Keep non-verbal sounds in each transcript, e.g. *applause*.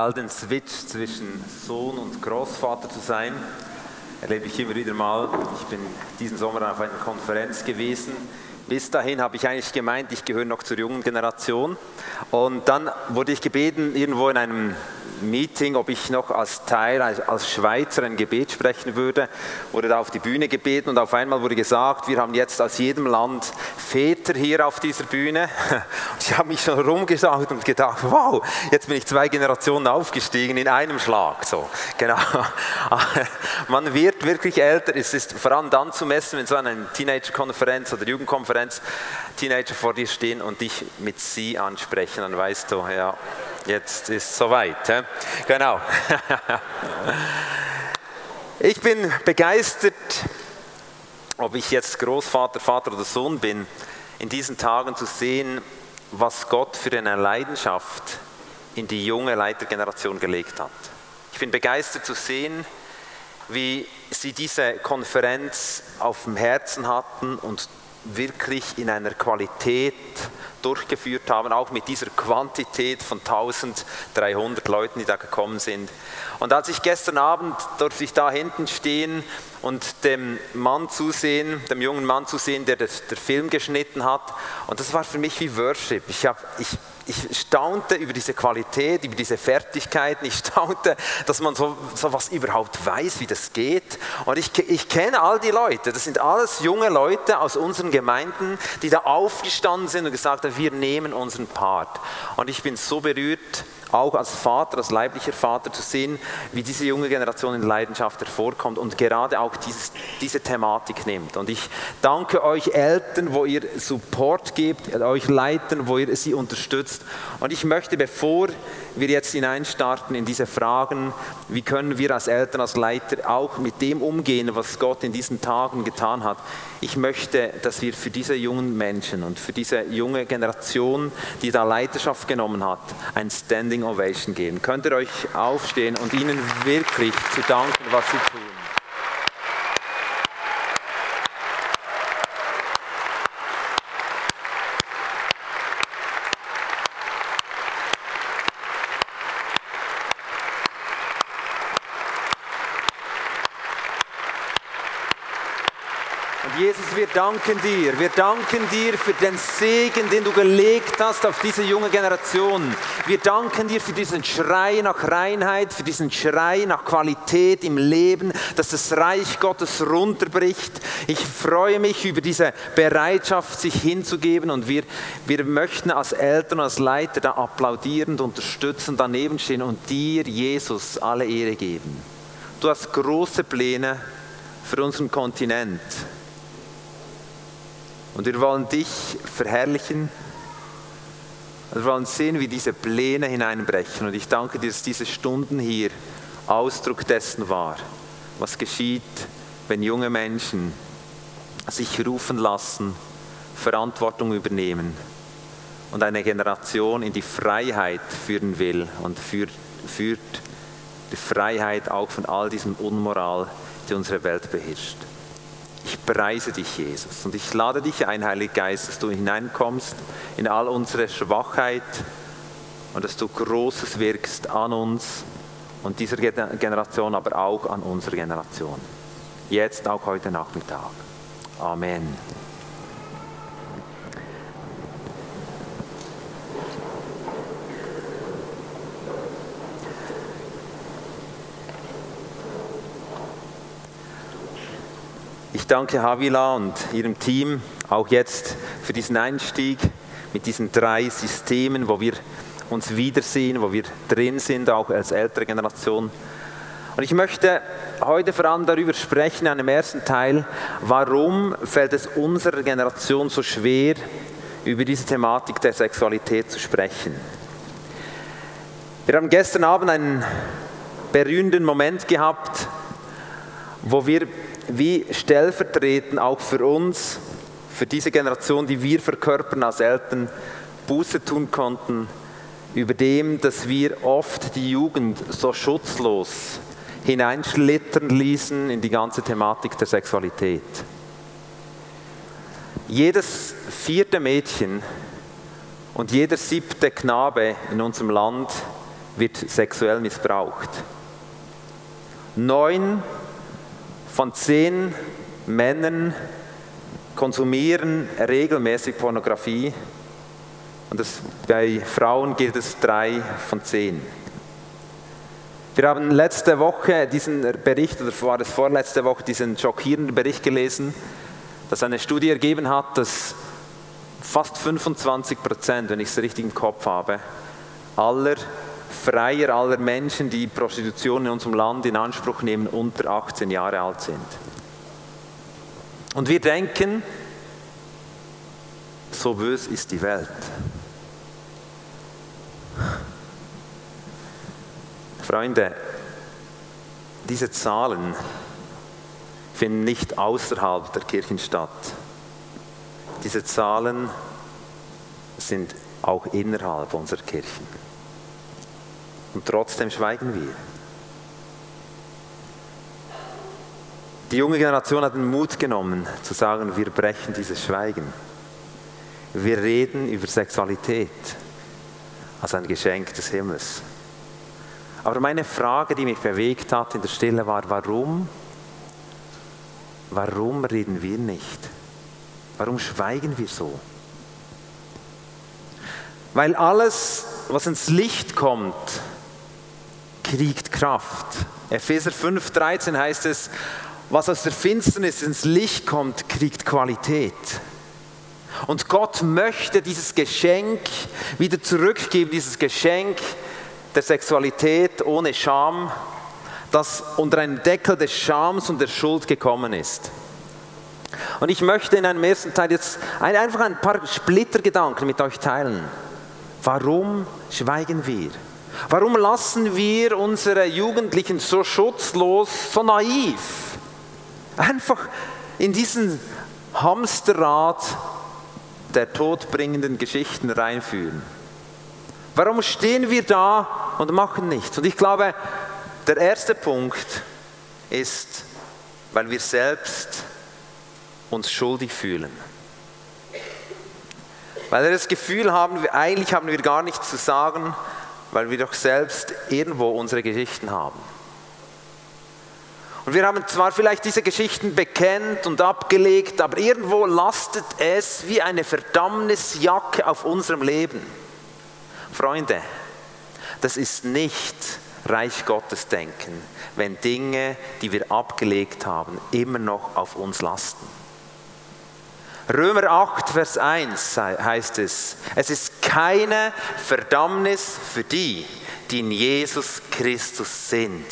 all den Switch zwischen Sohn und Großvater zu sein, erlebe ich immer wieder mal. Ich bin diesen Sommer auf einer Konferenz gewesen. Bis dahin habe ich eigentlich gemeint, ich gehöre noch zur jungen Generation. Und dann wurde ich gebeten, irgendwo in einem Meeting, ob ich noch als Teil, als Schweizer ein Gebet sprechen würde, wurde da auf die Bühne gebeten und auf einmal wurde gesagt, wir haben jetzt aus jedem Land Väter hier auf dieser Bühne. *laughs* Ich habe mich schon rumgeschaut und gedacht, wow, jetzt bin ich zwei Generationen aufgestiegen in einem Schlag. So, genau. *laughs* Man wird wirklich älter. Es ist vor allem dann zu messen, wenn so eine Teenager-Konferenz oder Jugendkonferenz Teenager vor dir stehen und dich mit sie ansprechen, dann weißt du, ja, Jetzt ist es soweit. Genau. *laughs* ich bin begeistert, ob ich jetzt Großvater, Vater oder Sohn bin, in diesen Tagen zu sehen, was Gott für eine Leidenschaft in die junge Leitergeneration gelegt hat. Ich bin begeistert zu sehen, wie sie diese Konferenz auf dem Herzen hatten und wirklich in einer Qualität durchgeführt haben, auch mit dieser Quantität von 1300 Leuten, die da gekommen sind. Und als ich gestern Abend durfte ich da hinten stehen und dem Mann zusehen, dem jungen Mann zusehen, der der, der Film geschnitten hat. Und das war für mich wie Worship. Ich, hab, ich ich staunte über diese Qualität, über diese Fertigkeiten. Ich staunte, dass man so, so was überhaupt weiß, wie das geht. Und ich, ich kenne all die Leute. Das sind alles junge Leute aus unseren Gemeinden, die da aufgestanden sind und gesagt haben, wir nehmen unseren Part. Und ich bin so berührt, auch als Vater, als leiblicher Vater zu sehen, wie diese junge Generation in Leidenschaft hervorkommt und gerade auch dieses, diese Thematik nimmt. Und ich danke euch Eltern, wo ihr Support gebt, euch Leitern, wo ihr sie unterstützt. Und ich möchte, bevor wir jetzt hineinstarten in diese Fragen, wie können wir als Eltern, als Leiter auch mit dem umgehen, was Gott in diesen Tagen getan hat. Ich möchte, dass wir für diese jungen Menschen und für diese junge Generation, die da Leiterschaft genommen hat, ein Standing Ovation geben. Könnt ihr euch aufstehen und ihnen wirklich zu danken, was sie tun. Jesus, wir danken dir. Wir danken dir für den Segen, den du gelegt hast auf diese junge Generation. Wir danken dir für diesen Schrei nach Reinheit, für diesen Schrei nach Qualität im Leben, dass das Reich Gottes runterbricht. Ich freue mich über diese Bereitschaft, sich hinzugeben und wir, wir möchten als Eltern, als Leiter da applaudierend, unterstützend daneben stehen und dir, Jesus, alle Ehre geben. Du hast große Pläne für unseren Kontinent. Und wir wollen dich verherrlichen. Wir wollen sehen, wie diese Pläne hineinbrechen. Und ich danke dir, dass diese Stunden hier Ausdruck dessen war, was geschieht, wenn junge Menschen sich rufen lassen, Verantwortung übernehmen und eine Generation in die Freiheit führen will und führt, die Freiheit auch von all diesem Unmoral, die unsere Welt beherrscht. Ich preise dich, Jesus, und ich lade dich ein, Heiliger Geist, dass du hineinkommst in all unsere Schwachheit und dass du Großes wirkst an uns und dieser Generation, aber auch an unserer Generation. Jetzt auch heute Nachmittag. Amen. Danke Havila und ihrem Team auch jetzt für diesen Einstieg mit diesen drei Systemen, wo wir uns wiedersehen, wo wir drin sind, auch als ältere Generation. Und ich möchte heute vor allem darüber sprechen, in einem ersten Teil, warum fällt es unserer Generation so schwer, über diese Thematik der Sexualität zu sprechen. Wir haben gestern Abend einen berührenden Moment gehabt, wo wir wie stellvertretend auch für uns, für diese Generation, die wir verkörpern als Eltern, Buße tun konnten über dem, dass wir oft die Jugend so schutzlos hineinschlittern ließen in die ganze Thematik der Sexualität. Jedes vierte Mädchen und jeder siebte Knabe in unserem Land wird sexuell missbraucht. Neun von zehn Männern konsumieren regelmäßig Pornografie und das, bei Frauen gilt es drei von zehn. Wir haben letzte Woche diesen Bericht, oder war es vorletzte Woche, diesen schockierenden Bericht gelesen, dass eine Studie ergeben hat, dass fast 25 Prozent, wenn ich es richtig im Kopf habe, aller Freier, aller Menschen, die Prostitution in unserem Land in Anspruch nehmen, unter 18 Jahre alt sind. Und wir denken, so bös ist die Welt. Freunde, diese Zahlen finden nicht außerhalb der Kirchen statt. Diese Zahlen sind auch innerhalb unserer Kirchen. Und trotzdem schweigen wir. Die junge Generation hat den Mut genommen zu sagen, wir brechen dieses Schweigen. Wir reden über Sexualität als ein Geschenk des Himmels. Aber meine Frage, die mich bewegt hat in der Stille, war, warum? Warum reden wir nicht? Warum schweigen wir so? Weil alles, was ins Licht kommt, kriegt Kraft. Epheser 5,13 heißt es, was aus der Finsternis ins Licht kommt, kriegt Qualität. Und Gott möchte dieses Geschenk wieder zurückgeben, dieses Geschenk der Sexualität ohne Scham, das unter einen Deckel des Schams und der Schuld gekommen ist. Und ich möchte in einem ersten Teil jetzt einfach ein paar Splittergedanken mit euch teilen. Warum schweigen wir? Warum lassen wir unsere Jugendlichen so schutzlos, so naiv, einfach in diesen Hamsterrad der todbringenden Geschichten reinführen? Warum stehen wir da und machen nichts? Und ich glaube, der erste Punkt ist, weil wir selbst uns schuldig fühlen. Weil wir das Gefühl haben, eigentlich haben wir gar nichts zu sagen, weil wir doch selbst irgendwo unsere Geschichten haben. Und wir haben zwar vielleicht diese Geschichten bekennt und abgelegt, aber irgendwo lastet es wie eine Verdammnisjacke auf unserem Leben. Freunde, das ist nicht Reich Gottes denken, wenn Dinge, die wir abgelegt haben, immer noch auf uns lasten. Römer 8, Vers 1 heißt es, es ist keine Verdammnis für die, die in Jesus Christus sind.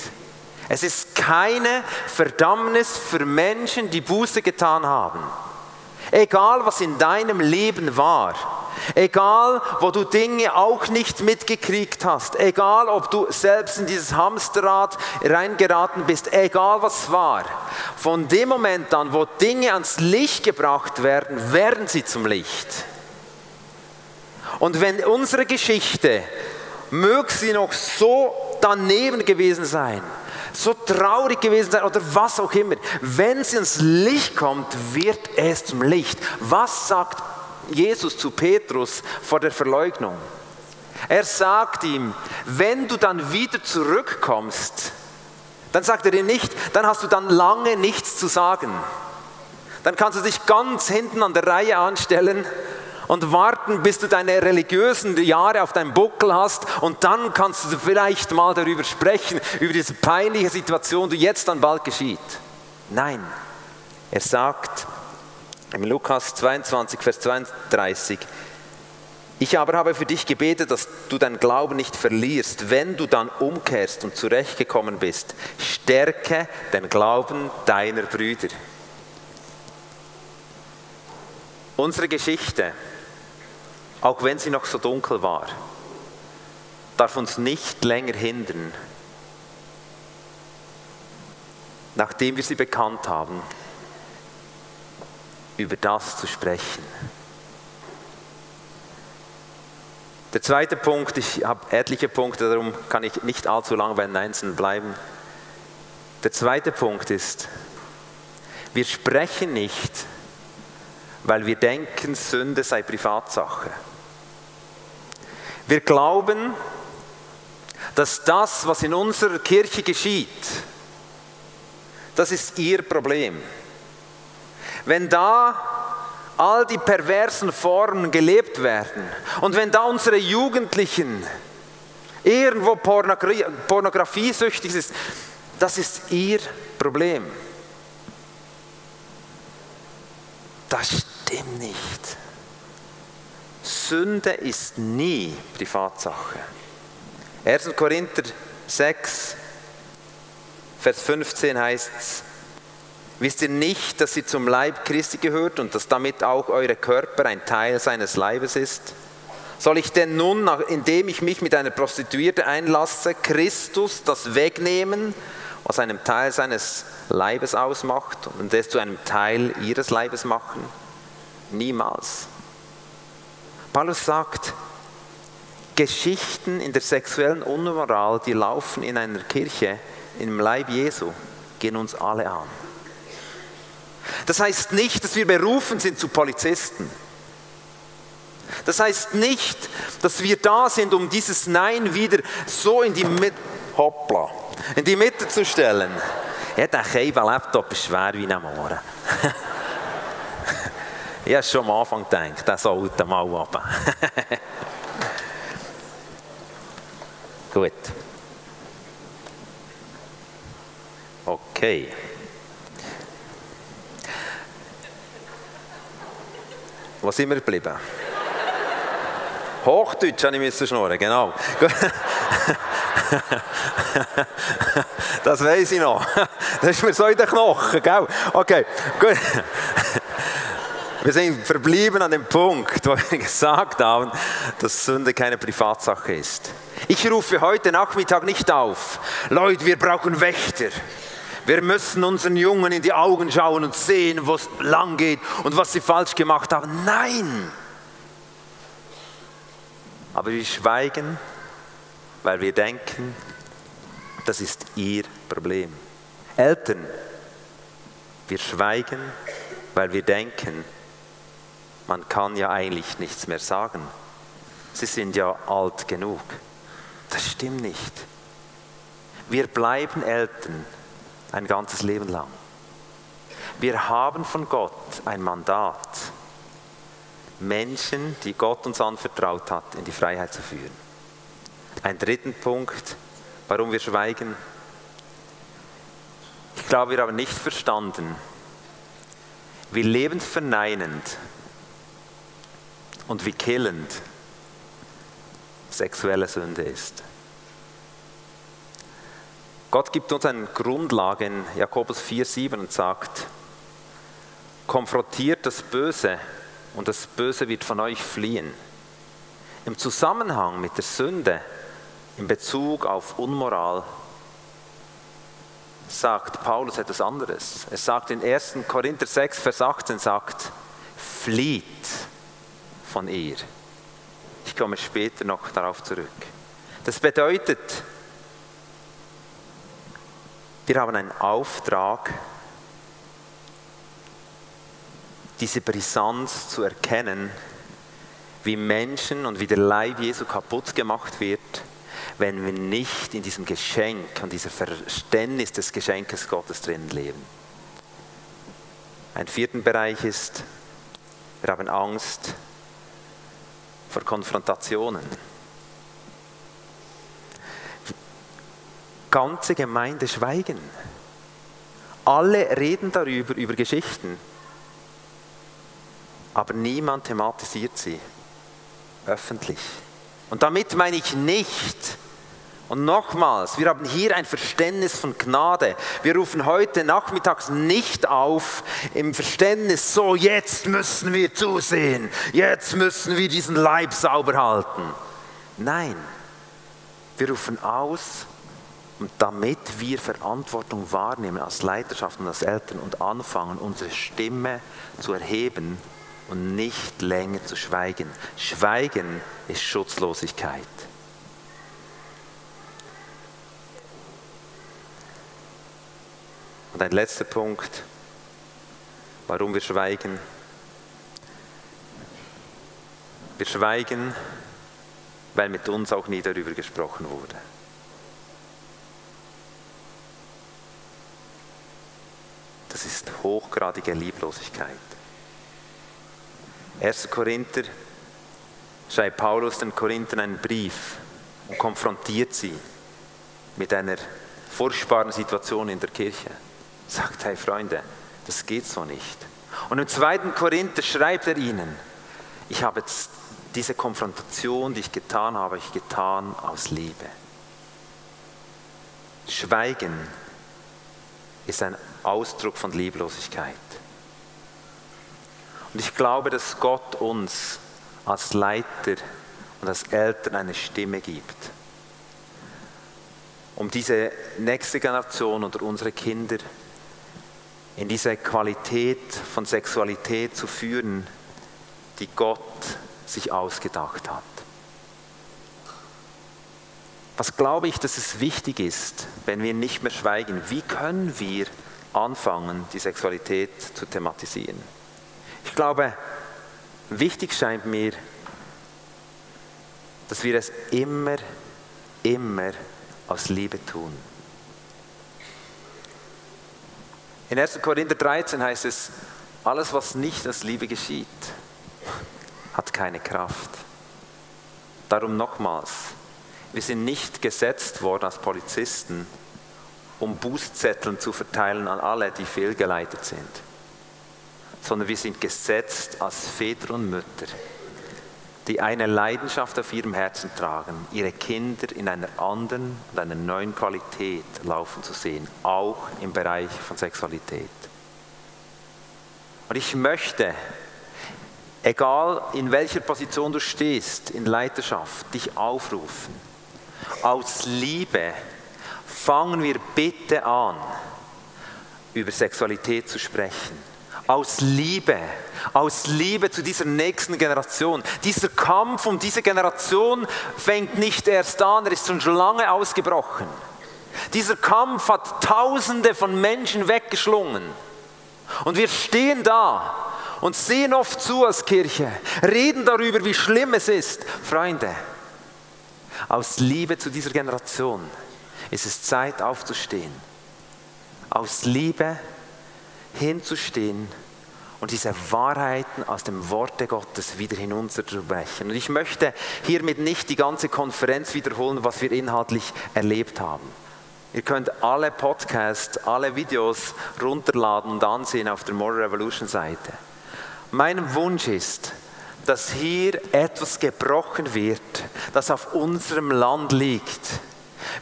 Es ist keine Verdammnis für Menschen, die Buße getan haben. Egal was in deinem Leben war, Egal, wo du Dinge auch nicht mitgekriegt hast, egal, ob du selbst in dieses Hamsterrad reingeraten bist, egal was war, von dem Moment an, wo Dinge ans Licht gebracht werden, werden sie zum Licht. Und wenn unsere Geschichte, möge sie noch so daneben gewesen sein, so traurig gewesen sein oder was auch immer, wenn sie ins Licht kommt, wird es zum Licht. Was sagt Jesus zu Petrus vor der Verleugnung. Er sagt ihm, wenn du dann wieder zurückkommst, dann sagt er dir nicht, dann hast du dann lange nichts zu sagen. Dann kannst du dich ganz hinten an der Reihe anstellen und warten, bis du deine religiösen Jahre auf deinem Buckel hast und dann kannst du vielleicht mal darüber sprechen, über diese peinliche Situation, die jetzt dann bald geschieht. Nein, er sagt, im Lukas 22, Vers 32. Ich aber habe für dich gebetet, dass du deinen Glauben nicht verlierst. Wenn du dann umkehrst und zurechtgekommen bist, stärke den Glauben deiner Brüder. Unsere Geschichte, auch wenn sie noch so dunkel war, darf uns nicht länger hindern, nachdem wir sie bekannt haben, über das zu sprechen. Der zweite Punkt, ich habe etliche Punkte, darum kann ich nicht allzu lange bei den Einzelnen bleiben. Der zweite Punkt ist, wir sprechen nicht, weil wir denken, Sünde sei Privatsache. Wir glauben, dass das, was in unserer Kirche geschieht, das ist ihr Problem. Wenn da all die perversen Formen gelebt werden und wenn da unsere Jugendlichen irgendwo Pornografie, pornografiesüchtig sind, das ist ihr Problem. Das stimmt nicht. Sünde ist nie Privatsache. 1. Korinther 6, Vers 15 heißt es, wisst ihr nicht, dass ihr zum Leib Christi gehört und dass damit auch eure Körper ein Teil seines Leibes ist? Soll ich denn nun, indem ich mich mit einer Prostituierte einlasse, Christus das wegnehmen, was einem Teil seines Leibes ausmacht und es zu einem Teil ihres Leibes machen? Niemals. Paulus sagt, Geschichten in der sexuellen Unmoral, die laufen in einer Kirche, im Leib Jesu, gehen uns alle an. Das heißt nicht, dass wir berufen sind zu Polizisten. Das heißt nicht, dass wir da sind, um dieses Nein wieder so in die Mitte, hoppla, in die Mitte zu stellen. Ja, der Keiben-Laptop ist schwer wie ein Mohren. *laughs* ich habe schon am Anfang gedacht, der sollte mal *laughs* runter. Gut. Okay. Wo sind wir geblieben? Hochdeutsch habe ich schnurren, genau. das weiß ich noch. Das ist mir so in den Knochen, gell? Okay, gut. Wir sind verblieben an dem Punkt, wo wir gesagt haben, dass Sünde keine Privatsache ist. Ich rufe heute Nachmittag nicht auf, Leute, wir brauchen Wächter. Wir müssen unseren Jungen in die Augen schauen und sehen, wo es lang geht und was sie falsch gemacht haben. Nein! Aber wir schweigen, weil wir denken, das ist ihr Problem. Eltern, wir schweigen, weil wir denken, man kann ja eigentlich nichts mehr sagen. Sie sind ja alt genug. Das stimmt nicht. Wir bleiben Eltern ein ganzes Leben lang. Wir haben von Gott ein Mandat, Menschen, die Gott uns anvertraut hat, in die Freiheit zu führen. Ein dritten Punkt, warum wir schweigen. Ich glaube, wir haben nicht verstanden, wie lebensverneinend und wie killend sexuelle Sünde ist. Gott gibt uns eine Grundlage in Jakobus 4,7 und sagt, konfrontiert das Böse und das Böse wird von euch fliehen. Im Zusammenhang mit der Sünde, in Bezug auf Unmoral, sagt Paulus etwas anderes. Er sagt in 1. Korinther 6, Vers 18, sagt, flieht von ihr. Ich komme später noch darauf zurück. Das bedeutet, wir haben einen Auftrag, diese Brisanz zu erkennen, wie Menschen und wie der Leib Jesu kaputt gemacht wird, wenn wir nicht in diesem Geschenk und diesem Verständnis des Geschenkes Gottes drin leben. Ein vierter Bereich ist, wir haben Angst vor Konfrontationen. Ganze Gemeinde schweigen. Alle reden darüber, über Geschichten, aber niemand thematisiert sie öffentlich. Und damit meine ich nicht, und nochmals, wir haben hier ein Verständnis von Gnade. Wir rufen heute nachmittags nicht auf im Verständnis, so jetzt müssen wir zusehen, jetzt müssen wir diesen Leib sauber halten. Nein, wir rufen aus, und damit wir Verantwortung wahrnehmen als Leiterschaft und als Eltern und anfangen, unsere Stimme zu erheben und nicht länger zu schweigen. Schweigen ist Schutzlosigkeit. Und ein letzter Punkt, warum wir schweigen. Wir schweigen, weil mit uns auch nie darüber gesprochen wurde. Das ist hochgradige Lieblosigkeit. 1. Korinther schreibt Paulus den Korinthern einen Brief und konfrontiert sie mit einer furchtbaren Situation in der Kirche. Sagt, hey Freunde, das geht so nicht. Und im 2. Korinther schreibt er ihnen, ich habe diese Konfrontation, die ich getan habe, ich getan aus Liebe. Schweigen ist ein Ausdruck von Lieblosigkeit. Und ich glaube, dass Gott uns als Leiter und als Eltern eine Stimme gibt, um diese nächste Generation oder unsere Kinder in diese Qualität von Sexualität zu führen, die Gott sich ausgedacht hat. Was glaube ich, dass es wichtig ist, wenn wir nicht mehr schweigen? Wie können wir anfangen, die Sexualität zu thematisieren? Ich glaube, wichtig scheint mir, dass wir es immer, immer aus Liebe tun. In 1. Korinther 13 heißt es, alles, was nicht aus Liebe geschieht, hat keine Kraft. Darum nochmals, wir sind nicht gesetzt worden als Polizisten, um Bußzetteln zu verteilen an alle, die fehlgeleitet sind, sondern wir sind gesetzt als Väter und Mütter, die eine Leidenschaft auf ihrem Herzen tragen, ihre Kinder in einer anderen und einer neuen Qualität laufen zu sehen, auch im Bereich von Sexualität. Und ich möchte, egal in welcher Position du stehst in Leiterschaft, dich aufrufen. Aus Liebe fangen wir bitte an, über Sexualität zu sprechen aus Liebe, aus Liebe zu dieser nächsten Generation. Dieser Kampf um diese Generation fängt nicht erst an, er ist schon lange ausgebrochen. Dieser Kampf hat Tausende von Menschen weggeschlungen. Und wir stehen da und sehen oft zu als Kirche, reden darüber, wie schlimm es ist. Freunde, aus Liebe zu dieser Generation ist es Zeit aufzustehen. Aus Liebe hinzustehen und diese Wahrheiten aus dem Worte Gottes wieder hinunterzubrechen. Und ich möchte hiermit nicht die ganze Konferenz wiederholen, was wir inhaltlich erlebt haben. Ihr könnt alle Podcasts, alle Videos runterladen und ansehen auf der More Revolution Seite. Mein Wunsch ist, dass hier etwas gebrochen wird, das auf unserem Land liegt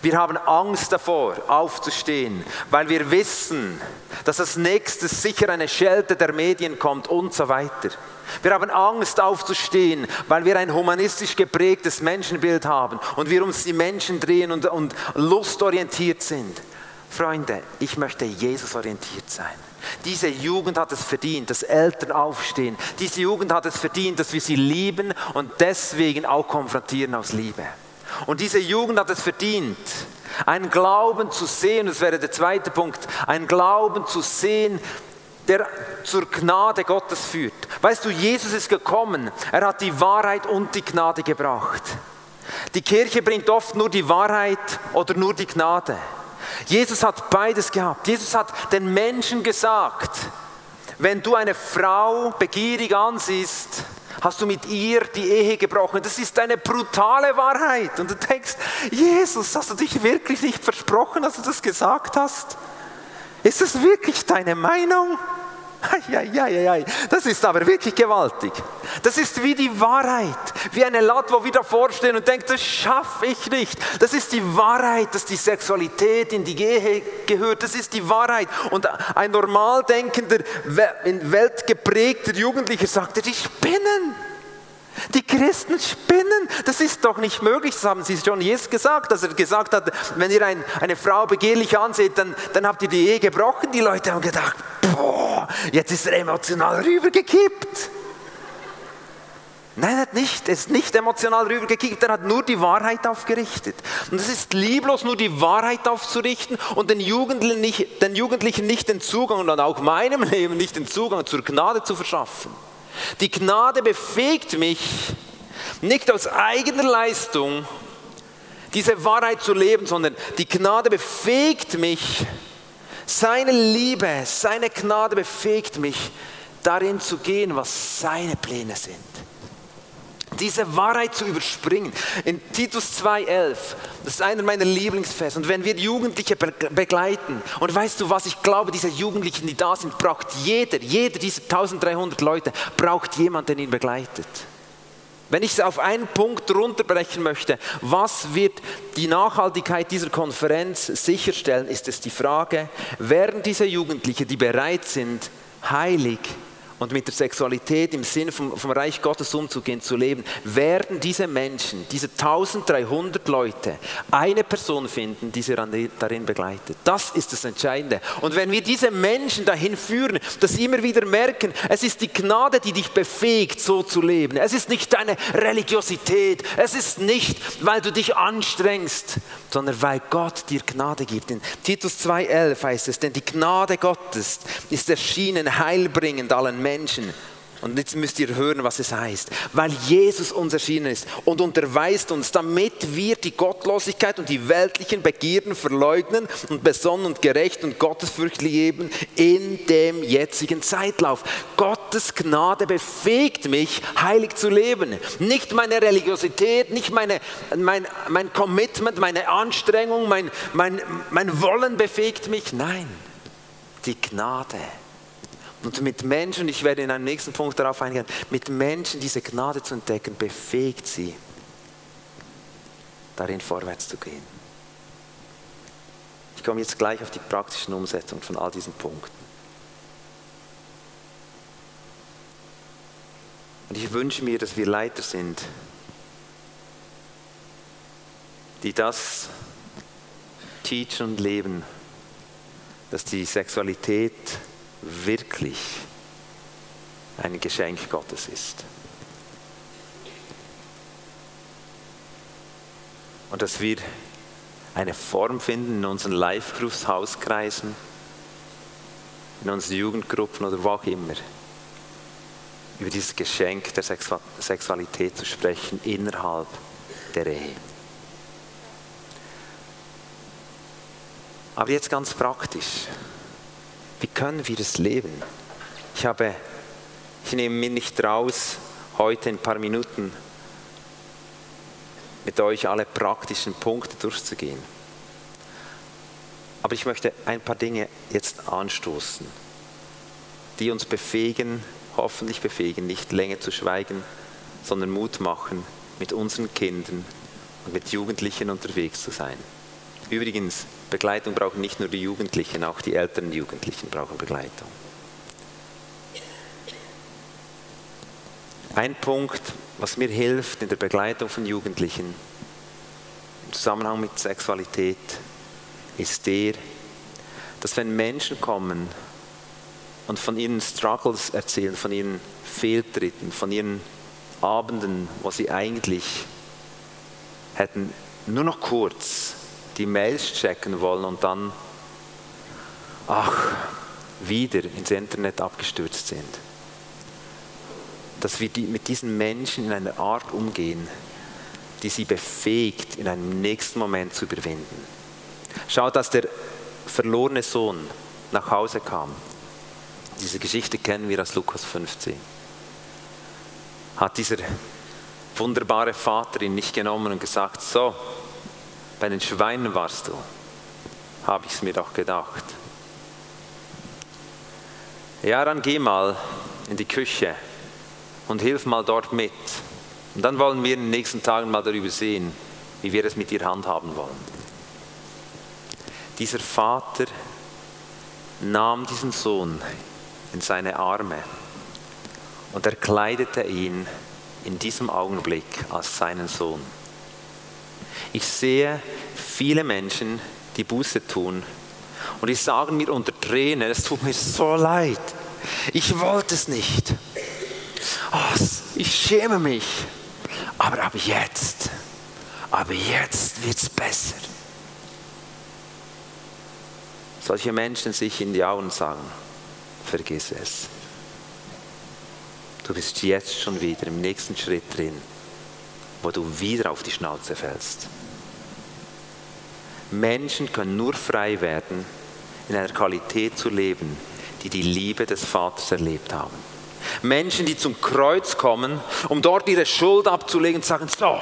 wir haben Angst davor, aufzustehen, weil wir wissen, dass als nächstes sicher eine Schelte der Medien kommt und so weiter. Wir haben Angst aufzustehen, weil wir ein humanistisch geprägtes Menschenbild haben und wir uns die Menschen drehen und, und lustorientiert sind. Freunde, ich möchte Jesus orientiert sein. Diese Jugend hat es verdient, dass Eltern aufstehen. Diese Jugend hat es verdient, dass wir sie lieben und deswegen auch konfrontieren aus Liebe. Und diese Jugend hat es verdient, einen Glauben zu sehen, das wäre der zweite Punkt, einen Glauben zu sehen, der zur Gnade Gottes führt. Weißt du, Jesus ist gekommen, er hat die Wahrheit und die Gnade gebracht. Die Kirche bringt oft nur die Wahrheit oder nur die Gnade. Jesus hat beides gehabt. Jesus hat den Menschen gesagt, wenn du eine Frau begierig ansiehst, hast du mit ihr die Ehe gebrochen. Das ist eine brutale Wahrheit. Und du denkst, Jesus, hast du dich wirklich nicht versprochen, als du das gesagt hast? Ist das wirklich deine Meinung? Das ist aber wirklich gewaltig. Das ist wie die Wahrheit, wie eine Latte, wo wir davor stehen und denken, das schaffe ich nicht. Das ist die Wahrheit, dass die Sexualität in die Ehe gehört. Das ist die Wahrheit. Und ein normal denkender, in Welt geprägter Jugendlicher sagte, die spinnen. Die Christen spinnen, das ist doch nicht möglich, das haben sie schon Jesus gesagt, dass er gesagt hat, wenn ihr ein, eine Frau begehrlich anseht, dann, dann habt ihr die Ehe gebrochen. Die Leute haben gedacht, boah, jetzt ist er emotional rübergekippt. Nein, er hat nicht, er ist nicht emotional rübergekippt, er hat nur die Wahrheit aufgerichtet. Und es ist lieblos, nur die Wahrheit aufzurichten und den Jugendlichen nicht, den Jugendlichen nicht den Zugang und auch meinem Leben nicht den Zugang zur Gnade zu verschaffen. Die Gnade befähigt mich, nicht aus eigener Leistung diese Wahrheit zu leben, sondern die Gnade befähigt mich, Seine Liebe, seine Gnade befähigt mich, darin zu gehen, was seine Pläne sind. Diese Wahrheit zu überspringen. In Titus 2,11, das ist einer meiner Lieblingsvers. Und wenn wir Jugendliche begleiten, und weißt du was, ich glaube, diese Jugendlichen, die da sind, braucht jeder, jeder dieser 1300 Leute, braucht jemand, der ihn begleitet. Wenn ich es auf einen Punkt runterbrechen möchte, was wird die Nachhaltigkeit dieser Konferenz sicherstellen, ist es die Frage, werden diese Jugendlichen, die bereit sind, heilig und mit der Sexualität im Sinne vom, vom, Reich Gottes umzugehen, zu leben, werden diese Menschen, diese 1300 Leute, eine Person finden, die sie darin begleitet. Das ist das Entscheidende. Und wenn wir diese Menschen dahin führen, dass sie immer wieder merken, es ist die Gnade, die dich befähigt, so zu leben. Es ist nicht deine Religiosität, es ist nicht, weil du dich anstrengst, sondern weil Gott dir Gnade gibt. In Titus 2,11 heißt es, denn die Gnade Gottes ist erschienen, heilbringend allen Menschen. Und jetzt müsst ihr hören, was es heißt. Weil Jesus uns erschienen ist und unterweist uns, damit wir die Gottlosigkeit und die weltlichen Begierden verleugnen und besonnen und gerecht und gottesfürchtig leben in dem jetzigen Zeitlauf. Gottes Gnade befähigt mich, heilig zu leben. Nicht meine Religiosität, nicht meine, mein, mein Commitment, meine Anstrengung, mein, mein, mein Wollen befähigt mich. Nein, die Gnade und mit Menschen, ich werde in einem nächsten Punkt darauf eingehen, mit Menschen diese Gnade zu entdecken, befähigt sie, darin vorwärts zu gehen. Ich komme jetzt gleich auf die praktischen Umsetzung von all diesen Punkten. Und ich wünsche mir, dass wir Leiter sind, die das teachen und leben, dass die Sexualität wirklich ein Geschenk Gottes ist. Und dass wir eine Form finden in unseren Live-Groups, Hauskreisen, in unseren Jugendgruppen oder wo auch immer, über dieses Geschenk der Sexualität zu sprechen innerhalb der Ehe. Aber jetzt ganz praktisch. Wie können wir es leben? Ich habe, ich nehme mir nicht raus, heute in ein paar Minuten mit euch alle praktischen Punkte durchzugehen. Aber ich möchte ein paar Dinge jetzt anstoßen, die uns befähigen, hoffentlich befähigen, nicht länger zu schweigen, sondern Mut machen, mit unseren Kindern und mit Jugendlichen unterwegs zu sein. Übrigens, Begleitung brauchen nicht nur die Jugendlichen, auch die älteren Jugendlichen brauchen Begleitung. Ein Punkt, was mir hilft in der Begleitung von Jugendlichen im Zusammenhang mit Sexualität, ist der, dass wenn Menschen kommen und von ihren Struggles erzählen, von ihren Fehltritten, von ihren Abenden, wo sie eigentlich hätten nur noch kurz die Mails checken wollen und dann, ach, wieder ins Internet abgestürzt sind. Dass wir die, mit diesen Menschen in einer Art umgehen, die sie befähigt, in einem nächsten Moment zu überwinden. Schau, dass der verlorene Sohn nach Hause kam. Diese Geschichte kennen wir aus Lukas 15. Hat dieser wunderbare Vater ihn nicht genommen und gesagt, so, bei den Schweinen warst du, habe ich es mir doch gedacht. Ja, dann geh mal in die Küche und hilf mal dort mit. Und dann wollen wir in den nächsten Tagen mal darüber sehen, wie wir es mit dir handhaben wollen. Dieser Vater nahm diesen Sohn in seine Arme und erkleidete ihn in diesem Augenblick als seinen Sohn. Ich sehe viele Menschen, die Buße tun und die sagen mir unter Tränen, es tut mir so leid. Ich wollte es nicht. Oh, ich schäme mich. Aber ab jetzt, aber jetzt wird es besser. Solche Menschen sich in die Augen sagen, vergiss es. Du bist jetzt schon wieder im nächsten Schritt drin wo du wieder auf die Schnauze fällst. Menschen können nur frei werden, in einer Qualität zu leben, die die Liebe des Vaters erlebt haben. Menschen, die zum Kreuz kommen, um dort ihre Schuld abzulegen und sagen, so,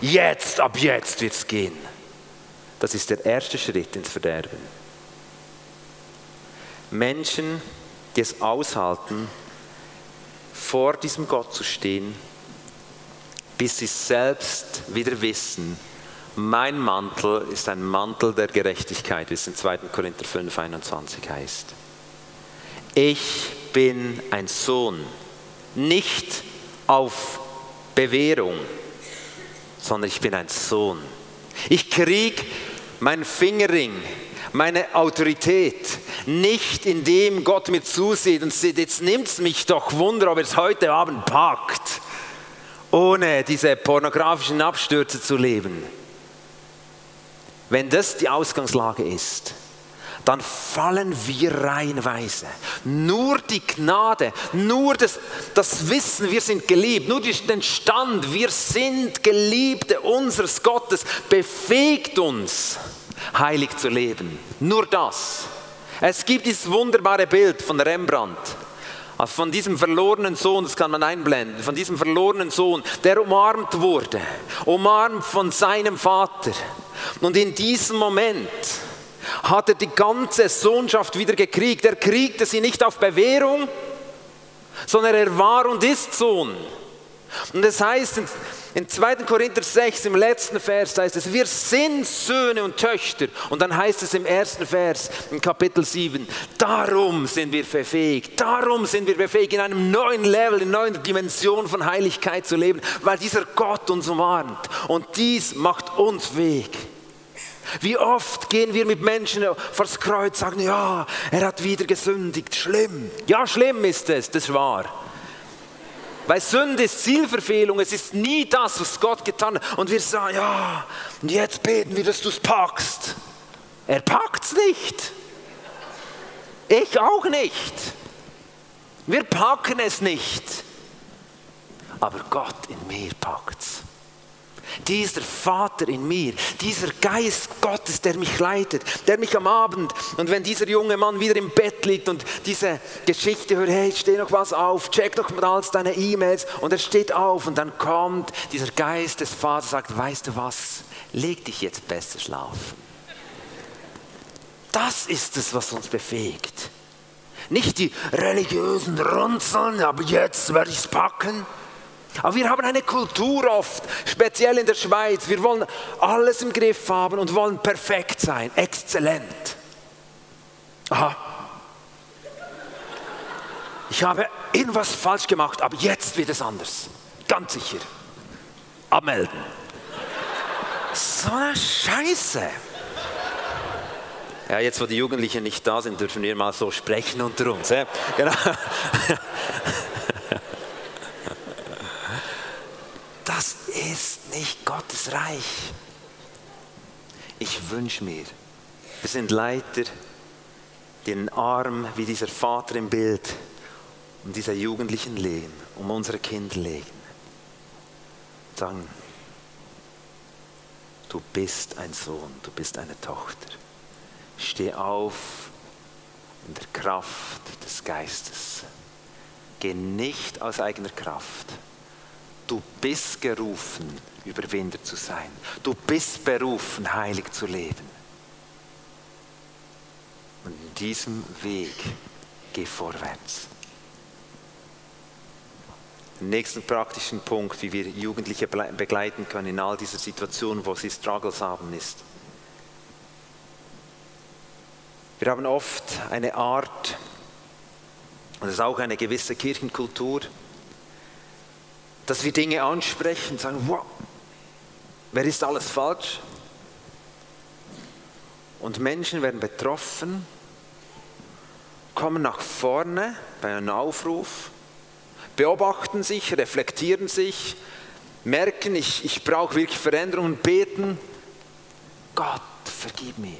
jetzt, ab jetzt wird es gehen. Das ist der erste Schritt ins Verderben. Menschen, die es aushalten, vor diesem Gott zu stehen, bis sie selbst wieder wissen, mein Mantel ist ein Mantel der Gerechtigkeit, wie es in 2. Korinther 5, 21 heißt. Ich bin ein Sohn, nicht auf Bewährung, sondern ich bin ein Sohn. Ich krieg meinen Fingerring, meine Autorität, nicht indem Gott mir zusieht und sieht, jetzt nimmt es mich doch Wunder, ob er es heute Abend packt, ohne diese pornografischen Abstürze zu leben. Wenn das die Ausgangslage ist, dann fallen wir reihenweise. Nur die Gnade, nur das, das Wissen, wir sind geliebt, nur den Stand, wir sind Geliebte unseres Gottes, befähigt uns, heilig zu leben. Nur das. Es gibt dieses wunderbare Bild von Rembrandt. Also von diesem verlorenen Sohn, das kann man einblenden, von diesem verlorenen Sohn, der umarmt wurde, umarmt von seinem Vater. Und in diesem Moment hat er die ganze Sohnschaft wieder gekriegt. Er kriegte sie nicht auf Bewährung, sondern er war und ist Sohn. Und das heißt in 2. Korinther 6 im letzten Vers heißt es, wir sind Söhne und Töchter. Und dann heißt es im ersten Vers in Kapitel 7, darum sind wir befähigt, darum sind wir befähigt, in einem neuen Level, in einer neuen Dimension von Heiligkeit zu leben, weil dieser Gott uns umarmt. Und dies macht uns Weg. Wie oft gehen wir mit Menschen vors Kreuz, sagen, ja, er hat wieder gesündigt, schlimm. Ja, schlimm ist es, das wahr. Weil Sünde ist Zielverfehlung, es ist nie das, was Gott getan hat. Und wir sagen, ja, und jetzt beten wir, dass du es packst. Er packt es nicht. Ich auch nicht. Wir packen es nicht. Aber Gott in mir packt es dieser Vater in mir, dieser Geist Gottes, der mich leitet, der mich am Abend und wenn dieser junge Mann wieder im Bett liegt und diese Geschichte hört, hey, steh noch was auf, check doch mal alles deine E-Mails und er steht auf und dann kommt dieser Geist des Vaters, sagt, weißt du was, leg dich jetzt besser schlafen. Das ist es, was uns befähigt. Nicht die religiösen Runzeln, aber jetzt werde ich es packen. Aber wir haben eine Kultur oft, speziell in der Schweiz. Wir wollen alles im Griff haben und wollen perfekt sein, exzellent. Aha. Ich habe irgendwas falsch gemacht, aber jetzt wird es anders. Ganz sicher. Abmelden. So eine Scheiße. Ja, jetzt wo die Jugendlichen nicht da sind, dürfen wir mal so sprechen unter uns. Genau. Ist nicht Gottes Reich. Ich wünsche mir, wir sind Leiter, den Arm wie dieser Vater im Bild um diese Jugendlichen legen, um unsere Kinder legen. Sagen, du bist ein Sohn, du bist eine Tochter. Steh auf in der Kraft des Geistes. Geh nicht aus eigener Kraft Du bist gerufen, Überwinder zu sein. Du bist berufen, heilig zu leben. Und in diesem Weg geh vorwärts. Den nächsten praktischen Punkt, wie wir Jugendliche begleiten können in all dieser Situationen, wo sie Struggles haben, ist, wir haben oft eine Art, und es ist auch eine gewisse Kirchenkultur, dass wir Dinge ansprechen sagen, wow, wer ist alles falsch? Und Menschen werden betroffen, kommen nach vorne bei einem Aufruf, beobachten sich, reflektieren sich, merken, ich, ich brauche wirklich Veränderung und beten, Gott, vergib mir.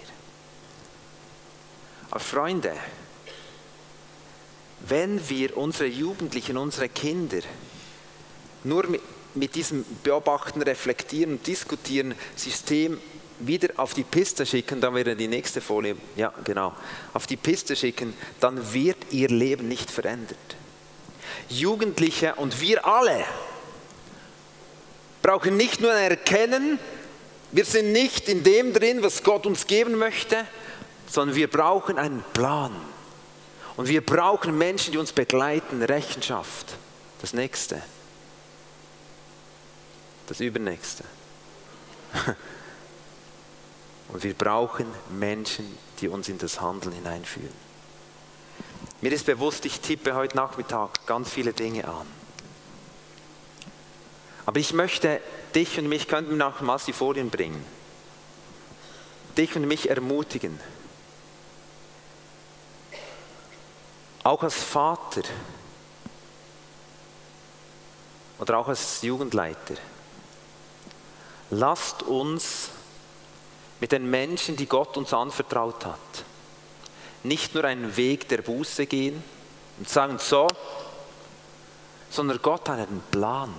Aber Freunde, wenn wir unsere Jugendlichen, unsere Kinder nur mit, mit diesem Beobachten, Reflektieren und Diskutieren System wieder auf die Piste schicken, dann wäre die nächste Folie, ja genau, auf die Piste schicken, dann wird ihr Leben nicht verändert. Jugendliche und wir alle brauchen nicht nur ein Erkennen, wir sind nicht in dem drin, was Gott uns geben möchte, sondern wir brauchen einen Plan. Und wir brauchen Menschen, die uns begleiten, Rechenschaft. Das nächste. Das übernächste. *laughs* Und wir brauchen Menschen, die uns in das Handeln hineinführen. Mir ist bewusst, ich tippe heute Nachmittag ganz viele Dinge an. Aber ich möchte dich und mich, könnten wir nochmals die Folien bringen, dich und mich ermutigen, auch als Vater oder auch als Jugendleiter, lasst uns mit den Menschen, die Gott uns anvertraut hat, nicht nur einen Weg der Buße gehen und sagen so, sondern Gott hat einen Plan.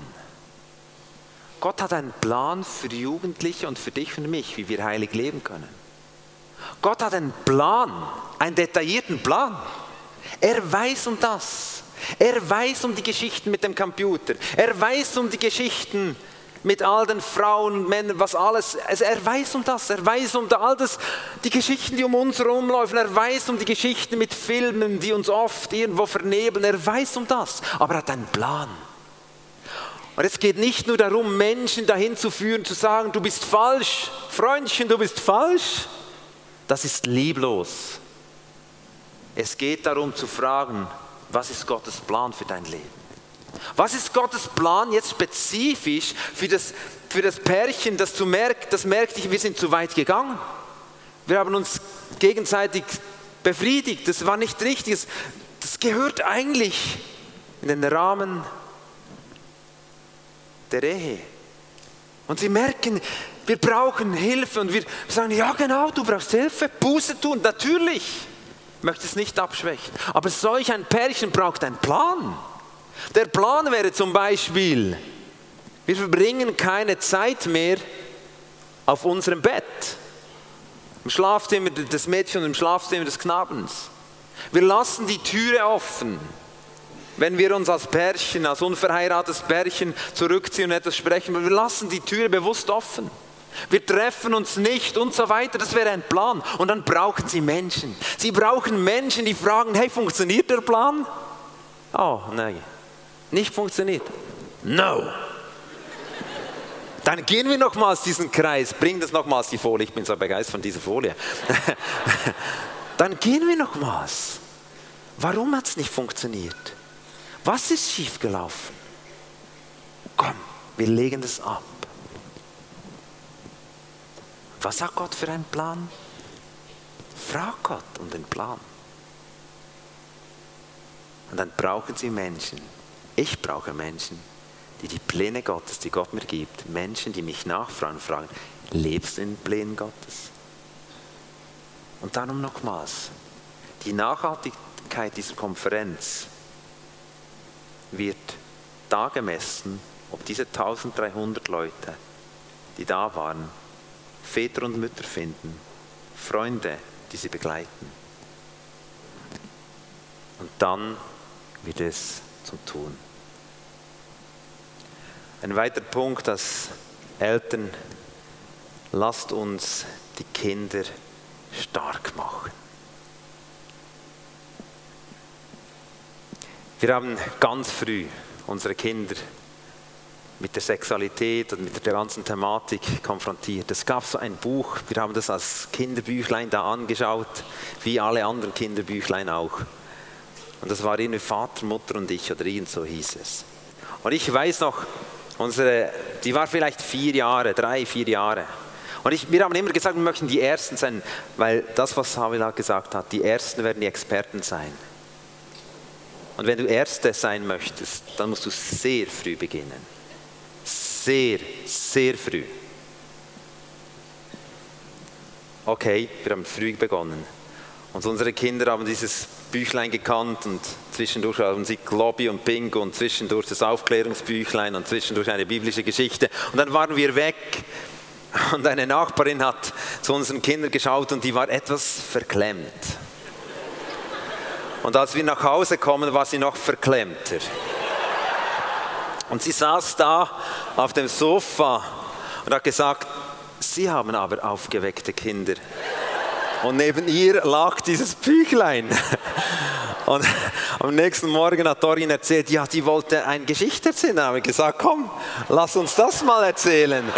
Gott hat einen Plan für Jugendliche und für dich und mich, wie wir heilig leben können. Gott hat einen Plan, einen detaillierten Plan. Er weiß um das. Er weiß um die Geschichten mit dem Computer. Er weiß um die Geschichten mit all den Frauen, Männern, was alles. Also er weiß um das. Er weiß um all das, die Geschichten, die um uns herumlaufen. Er weiß um die Geschichten mit Filmen, die uns oft irgendwo vernebeln. Er weiß um das. Aber er hat einen Plan. Und es geht nicht nur darum, Menschen dahin zu führen, zu sagen, du bist falsch, Freundchen, du bist falsch. Das ist lieblos. Es geht darum zu fragen, was ist Gottes Plan für dein Leben? Was ist Gottes Plan jetzt spezifisch für das, für das Pärchen, das, zu merkt, das merkt, wir sind zu weit gegangen. Wir haben uns gegenseitig befriedigt, das war nicht richtig. Das gehört eigentlich in den Rahmen der Ehe. Und sie merken, wir brauchen Hilfe und wir sagen, ja genau, du brauchst Hilfe, Buße tun, natürlich. Ich möchte es nicht abschwächen. Aber solch ein Pärchen braucht einen Plan. Der Plan wäre zum Beispiel, wir verbringen keine Zeit mehr auf unserem Bett. Im Schlafzimmer des Mädchens und im Schlafzimmer des Knabens. Wir lassen die Türe offen wenn wir uns als Pärchen, als unverheiratetes Pärchen zurückziehen und etwas sprechen, wir lassen die Tür bewusst offen. Wir treffen uns nicht und so weiter. Das wäre ein Plan. Und dann brauchen sie Menschen. Sie brauchen Menschen, die fragen, hey, funktioniert der Plan? Oh, nein. Nicht funktioniert. No. Dann gehen wir nochmals diesen Kreis. Bring das nochmals die Folie. Ich bin so begeistert von dieser Folie. *laughs* dann gehen wir nochmals. Warum hat es nicht funktioniert? Was ist schiefgelaufen? Komm, wir legen das ab. Was hat Gott für einen Plan? Frag Gott um den Plan. Und dann brauchen sie Menschen. Ich brauche Menschen, die die Pläne Gottes, die Gott mir gibt, Menschen, die mich nachfragen, fragen, lebst du in den Plänen Gottes? Und dann nochmals, die Nachhaltigkeit dieser Konferenz wird da gemessen, ob diese 1300 Leute, die da waren, Väter und Mütter finden, Freunde, die sie begleiten. Und dann wird es zum Tun. Ein weiterer Punkt, dass Eltern, lasst uns die Kinder stark machen. Wir haben ganz früh unsere Kinder mit der Sexualität und mit der ganzen Thematik konfrontiert. Es gab so ein Buch, wir haben das als Kinderbüchlein da angeschaut, wie alle anderen Kinderbüchlein auch. Und das war irgendwie Vater, Mutter und ich oder irgend so hieß es. Und ich weiß noch, unsere, die war vielleicht vier Jahre, drei, vier Jahre. Und ich, wir haben immer gesagt, wir möchten die Ersten sein, weil das, was Havila gesagt hat, die Ersten werden die Experten sein. Und wenn du Erste sein möchtest, dann musst du sehr früh beginnen. Sehr, sehr früh. Okay, wir haben früh begonnen. Und unsere Kinder haben dieses Büchlein gekannt und zwischendurch haben sie Globby und Bingo und zwischendurch das Aufklärungsbüchlein und zwischendurch eine biblische Geschichte. Und dann waren wir weg. Und eine Nachbarin hat zu unseren Kindern geschaut und die war etwas verklemmt. Und als wir nach Hause kommen, war sie noch verklemmter. Und sie saß da auf dem Sofa und hat gesagt, Sie haben aber aufgeweckte Kinder. Und neben ihr lag dieses Büchlein. Und am nächsten Morgen hat Dorin erzählt, ja, die wollte eine Geschichte erzählen. Da habe ich gesagt, komm, lass uns das mal erzählen.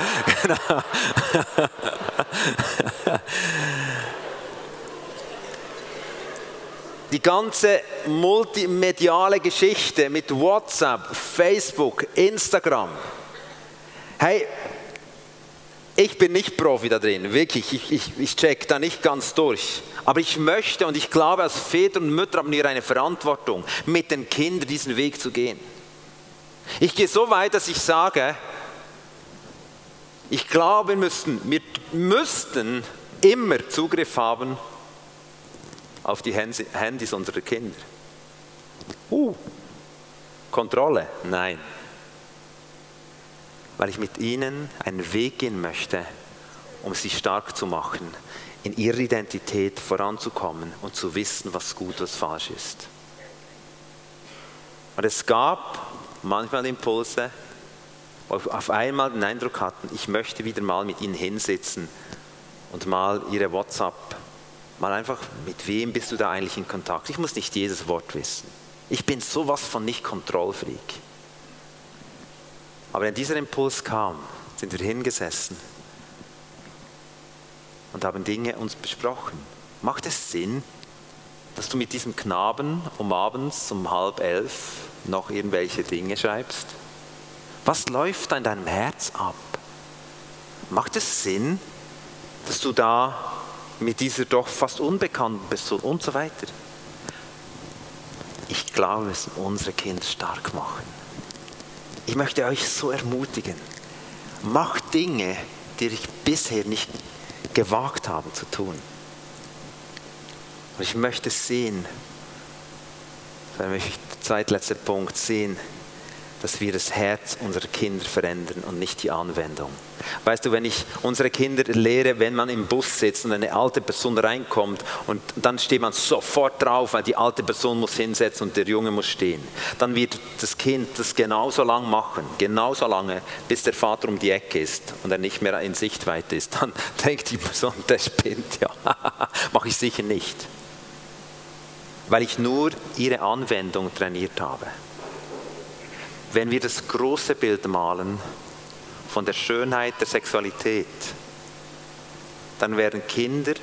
Die ganze multimediale Geschichte mit WhatsApp, Facebook, Instagram. Hey, ich bin nicht Profi da drin, wirklich. Ich, ich, ich check da nicht ganz durch. Aber ich möchte und ich glaube, als Väter und Mütter haben wir eine Verantwortung, mit den Kindern diesen Weg zu gehen. Ich gehe so weit, dass ich sage, ich glaube, wir müssten, wir müssten immer Zugriff haben auf die Handys unserer Kinder. Uh, Kontrolle? Nein weil ich mit ihnen einen Weg gehen möchte, um sie stark zu machen, in ihrer Identität voranzukommen und zu wissen, was gut, was falsch ist. Und es gab manchmal Impulse, wo ich auf einmal den Eindruck hatten, ich möchte wieder mal mit ihnen hinsitzen und mal ihre WhatsApp, mal einfach, mit wem bist du da eigentlich in Kontakt? Ich muss nicht jedes Wort wissen. Ich bin sowas von nicht Kontrollfreak. Aber wenn dieser Impuls kam, sind wir hingesessen und haben Dinge uns besprochen. Macht es Sinn, dass du mit diesem Knaben um abends um halb elf noch irgendwelche Dinge schreibst? Was läuft da in deinem Herz ab? Macht es Sinn, dass du da mit dieser doch fast unbekannten Person und so weiter? Ich glaube, es unsere Kinder stark machen. Ich möchte euch so ermutigen, macht Dinge, die ich bisher nicht gewagt habe zu tun. Und ich möchte sehen, das ist der zweitletzte Punkt, sehen, dass wir das Herz unserer Kinder verändern und nicht die Anwendung. Weißt du, wenn ich unsere Kinder lehre, wenn man im Bus sitzt und eine alte Person reinkommt und dann steht man sofort drauf, weil die alte Person muss hinsetzen und der Junge muss stehen, dann wird das Kind das genauso lang machen, genauso lange, bis der Vater um die Ecke ist und er nicht mehr in Sichtweite ist. Dann *laughs* denkt die Person, der spinnt, ja, *laughs* mache ich sicher nicht, weil ich nur ihre Anwendung trainiert habe wenn wir das große Bild malen von der Schönheit der Sexualität, dann werden Kinder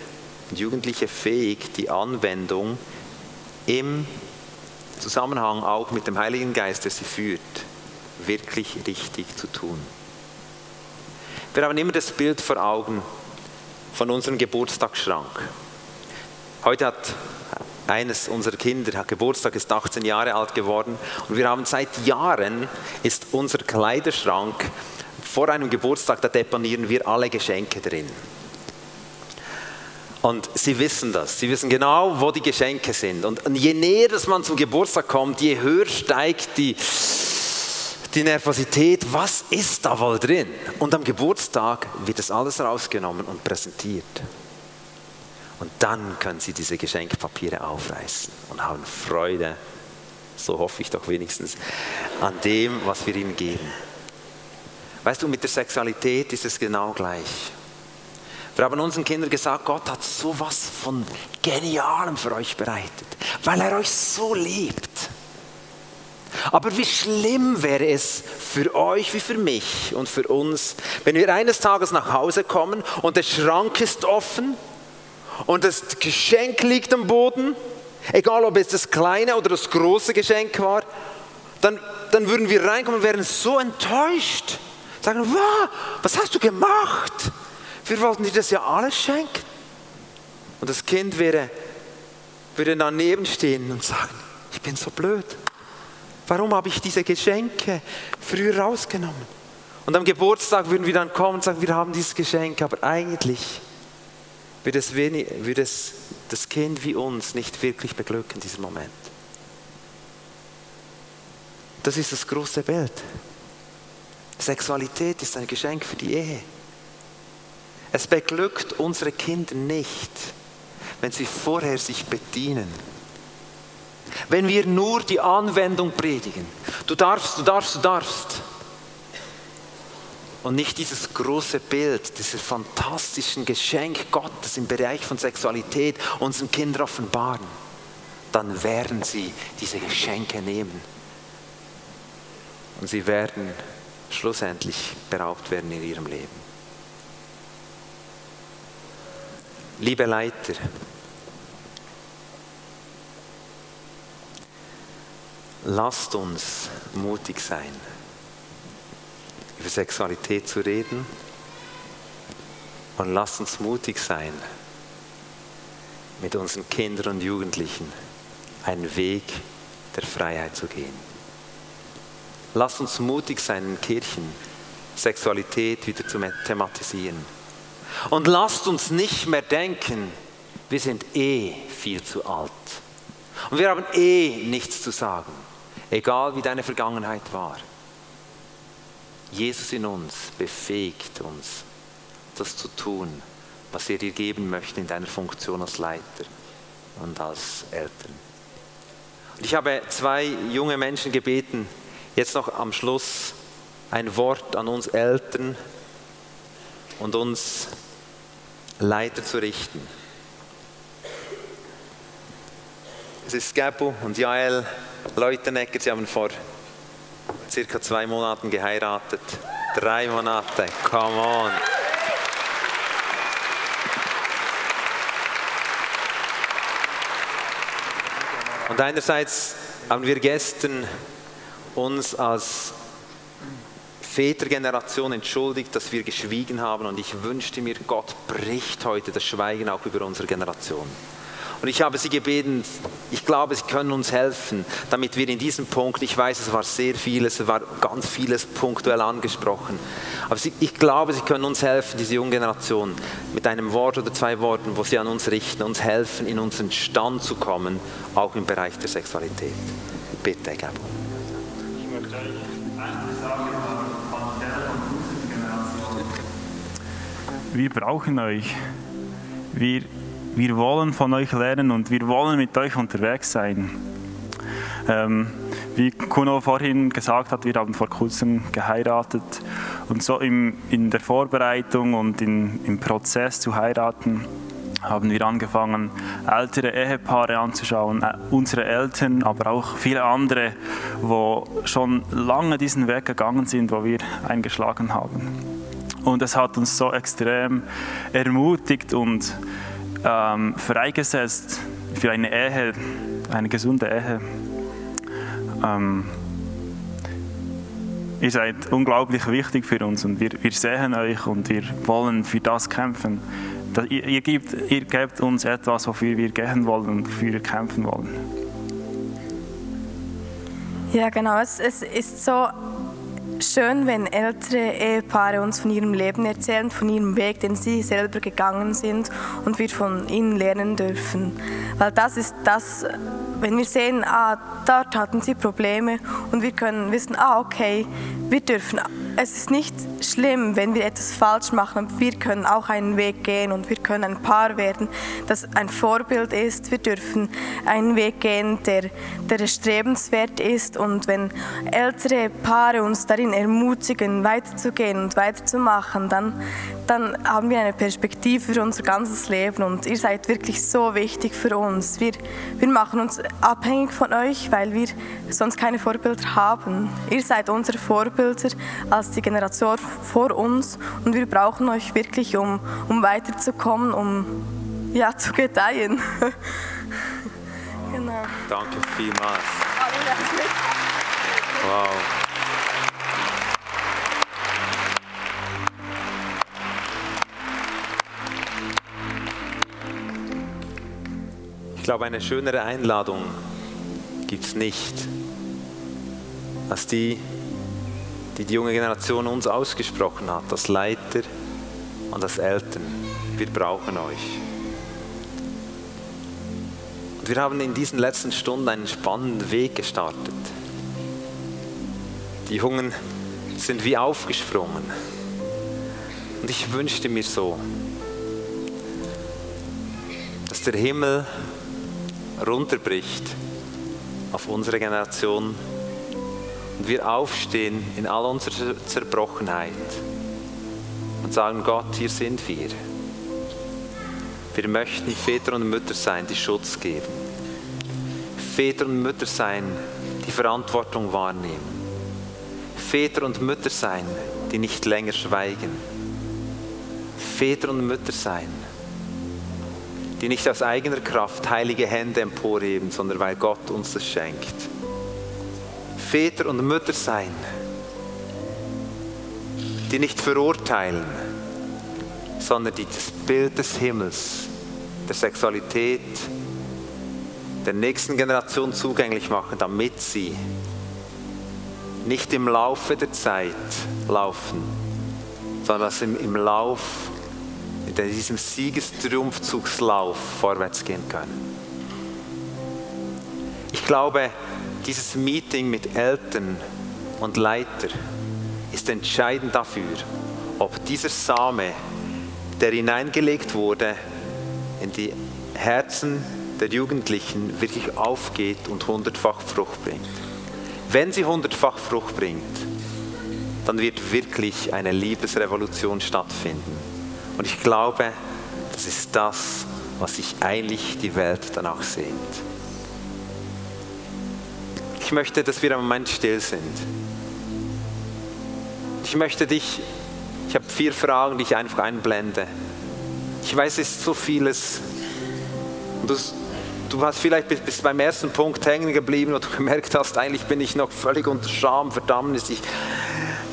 und Jugendliche fähig, die Anwendung im Zusammenhang auch mit dem Heiligen Geist, der sie führt, wirklich richtig zu tun. Wir haben immer das Bild vor Augen von unserem Geburtstagsschrank. Heute hat eines unserer Kinder hat Geburtstag, ist 18 Jahre alt geworden und wir haben seit Jahren ist unser Kleiderschrank vor einem Geburtstag, da deponieren wir alle Geschenke drin. Und sie wissen das, sie wissen genau, wo die Geschenke sind. Und je näher dass man zum Geburtstag kommt, je höher steigt die, die Nervosität, was ist da wohl drin? Und am Geburtstag wird das alles rausgenommen und präsentiert. Und dann können sie diese Geschenkpapiere aufreißen und haben Freude, so hoffe ich doch wenigstens, an dem, was wir ihnen geben. Weißt du, mit der Sexualität ist es genau gleich. Wir haben unseren Kindern gesagt, Gott hat so was von Genialem für euch bereitet, weil er euch so liebt. Aber wie schlimm wäre es für euch wie für mich und für uns, wenn wir eines Tages nach Hause kommen und der Schrank ist offen und das Geschenk liegt am Boden, egal ob es das kleine oder das große Geschenk war, dann, dann würden wir reinkommen und wären so enttäuscht. Sagen, wow, was hast du gemacht? Wir wollten dir das ja alles schenken. Und das Kind wäre, würde daneben stehen und sagen, ich bin so blöd. Warum habe ich diese Geschenke früher rausgenommen? Und am Geburtstag würden wir dann kommen und sagen, wir haben dieses Geschenk, aber eigentlich wird es, wenig, wird es das Kind wie uns nicht wirklich beglücken, diesen Moment. Das ist das große Bild. Sexualität ist ein Geschenk für die Ehe. Es beglückt unsere Kinder nicht, wenn sie vorher sich bedienen. Wenn wir nur die Anwendung predigen. Du darfst, du darfst, du darfst. Und nicht dieses große Bild, dieses fantastischen Geschenk Gottes im Bereich von Sexualität unseren Kindern offenbaren. Dann werden sie diese Geschenke nehmen. Und sie werden schlussendlich beraubt werden in ihrem Leben. Liebe Leiter, lasst uns mutig sein, über Sexualität zu reden und lasst uns mutig sein, mit unseren Kindern und Jugendlichen einen Weg der Freiheit zu gehen. Lasst uns mutig sein in Kirchen, Sexualität wieder zu thematisieren und lasst uns nicht mehr denken, wir sind eh viel zu alt. Und wir haben eh nichts zu sagen, egal wie deine Vergangenheit war. Jesus in uns befähigt uns, das zu tun, was er dir geben möchte in deiner Funktion als Leiter und als Eltern. Und ich habe zwei junge Menschen gebeten, jetzt noch am Schluss ein Wort an uns Eltern und uns Leiter zu richten. Es ist Gabo und Jael Leutenegger, sie haben vor circa zwei Monaten geheiratet. Drei Monate, come on. Und einerseits haben wir gestern uns als Vätergeneration entschuldigt, dass wir geschwiegen haben und ich wünschte mir, Gott bricht heute das Schweigen auch über unsere Generation. Und ich habe sie gebeten, ich glaube, sie können uns helfen, damit wir in diesem Punkt, ich weiß, es war sehr vieles, es war ganz vieles punktuell angesprochen, aber sie, ich glaube, sie können uns helfen, diese junge Generation, mit einem Wort oder zwei Worten, wo sie an uns richten, uns helfen, in unseren Stand zu kommen, auch im Bereich der Sexualität. Bitte, Gabo. Ich möchte eine sagen, wir brauchen euch. Wir, wir wollen von euch lernen und wir wollen mit euch unterwegs sein. Ähm, wie Kuno vorhin gesagt hat, wir haben vor kurzem geheiratet und so im, in der Vorbereitung und in, im Prozess zu heiraten haben wir angefangen, ältere Ehepaare anzuschauen, äh, unsere Eltern, aber auch viele andere, wo schon lange diesen Weg gegangen sind, wo wir eingeschlagen haben. Und es hat uns so extrem ermutigt und ähm, freigesetzt für eine Ehe, eine gesunde Ehe. Ähm, ihr seid unglaublich wichtig für uns und wir, wir sehen euch und wir wollen für das kämpfen. Das, ihr, ihr, gebt, ihr gebt uns etwas, wofür wir gehen wollen und wofür wir kämpfen wollen. Ja, genau. Es, es ist so schön, wenn ältere Ehepaare uns von ihrem Leben erzählen, von ihrem Weg, den sie selber gegangen sind und wir von ihnen lernen dürfen. Weil das ist das, wenn wir sehen, ah, dort hatten sie Probleme und wir können wissen, ah, okay, wir dürfen es ist nicht schlimm, wenn wir etwas falsch machen. Wir können auch einen Weg gehen und wir können ein Paar werden, das ein Vorbild ist. Wir dürfen einen Weg gehen, der, der strebenswert ist. Und wenn ältere Paare uns darin ermutigen, weiterzugehen und weiterzumachen, dann, dann haben wir eine Perspektive für unser ganzes Leben. Und ihr seid wirklich so wichtig für uns. Wir, wir machen uns abhängig von euch, weil wir sonst keine Vorbilder haben. Ihr seid unsere Vorbilder als als die Generation vor uns und wir brauchen euch wirklich, um, um weiterzukommen, um ja, zu gedeihen. *laughs* genau. Danke vielmals. Wow. Glaube, eine schönere Einladung gibt es nicht als die, die die junge Generation uns ausgesprochen hat, als Leiter und als Eltern. Wir brauchen euch. Und wir haben in diesen letzten Stunden einen spannenden Weg gestartet. Die Jungen sind wie aufgesprungen. Und ich wünschte mir so, der Himmel runterbricht auf unsere Generation und wir aufstehen in all unserer Zerbrochenheit und sagen, Gott, hier sind wir. Wir möchten Väter und Mütter sein, die Schutz geben. Väter und Mütter sein, die Verantwortung wahrnehmen. Väter und Mütter sein, die nicht länger schweigen. Väter und Mütter sein, die nicht aus eigener Kraft heilige Hände emporheben, sondern weil Gott uns das schenkt. Väter und Mütter sein, die nicht verurteilen, sondern die das Bild des Himmels, der Sexualität, der nächsten Generation zugänglich machen, damit sie nicht im Laufe der Zeit laufen, sondern dass sie im Lauf in diesem Siegestriumphzugslauf vorwärts gehen können. Ich glaube, dieses Meeting mit Eltern und Leiter ist entscheidend dafür, ob dieser Same, der hineingelegt wurde in die Herzen der Jugendlichen, wirklich aufgeht und hundertfach Frucht bringt. Wenn sie hundertfach Frucht bringt, dann wird wirklich eine Liebesrevolution stattfinden. Und ich glaube, das ist das, was sich eigentlich die Welt danach sehnt. Ich möchte, dass wir einen Moment still sind. Ich möchte dich, ich habe vier Fragen, die ich einfach einblende. Ich weiß, es ist so vieles. Du, du hast vielleicht bis, bis beim ersten Punkt hängen geblieben und du gemerkt hast, eigentlich bin ich noch völlig unter Scham, Verdammnis. Ich,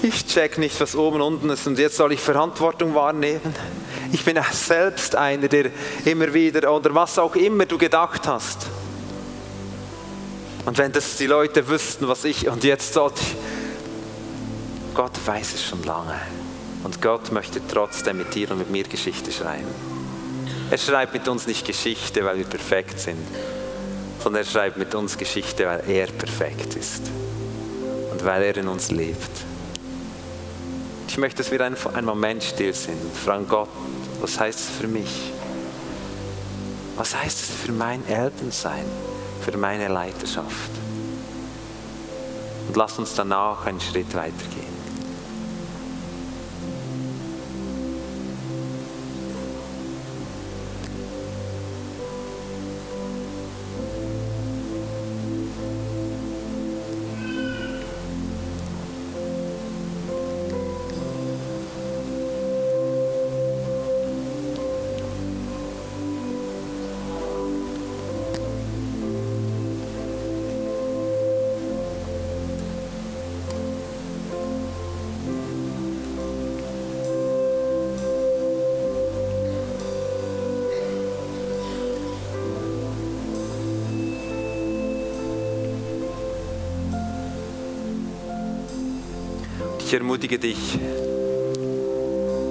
ich check nicht, was oben und unten ist und jetzt soll ich Verantwortung wahrnehmen. Ich bin selbst einer, der immer wieder oder was auch immer du gedacht hast. Und wenn das die Leute wüssten, was ich und jetzt sollte ich, Gott weiß es schon lange. Und Gott möchte trotzdem mit dir und mit mir Geschichte schreiben. Er schreibt mit uns nicht Geschichte, weil wir perfekt sind, sondern er schreibt mit uns Geschichte, weil er perfekt ist und weil er in uns lebt. Ich möchte, dass wir einen, Moment still sind und fragen Gott, was heißt es für mich? Was heißt es für mein Elternsein, für meine Leiterschaft? Und lass uns danach einen Schritt weitergehen. Ich ermutige dich,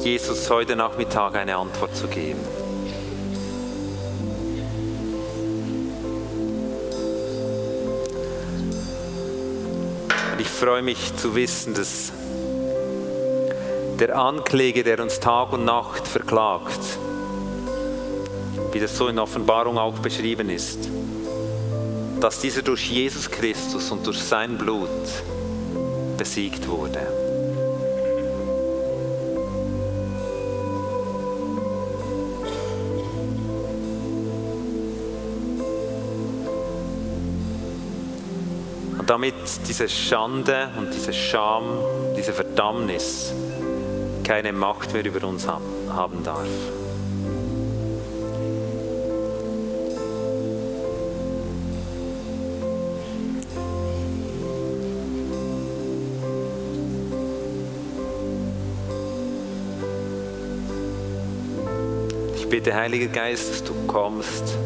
Jesus heute Nachmittag eine Antwort zu geben. Ich freue mich zu wissen, dass der Ankläger, der uns Tag und Nacht verklagt, wie das so in Offenbarung auch beschrieben ist, dass dieser durch Jesus Christus und durch sein Blut besiegt wurde. Damit diese Schande und diese Scham, diese Verdammnis keine Macht mehr über uns haben darf. Ich bitte, Heiliger Geist, dass du kommst,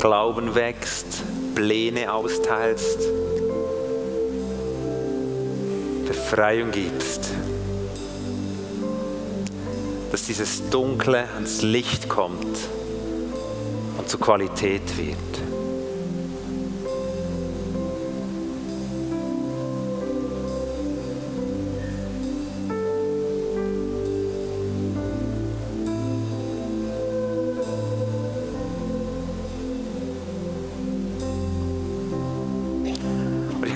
Glauben wächst, Pläne austeilst, Befreiung gibst. Dass dieses Dunkle ans Licht kommt und zur Qualität wird.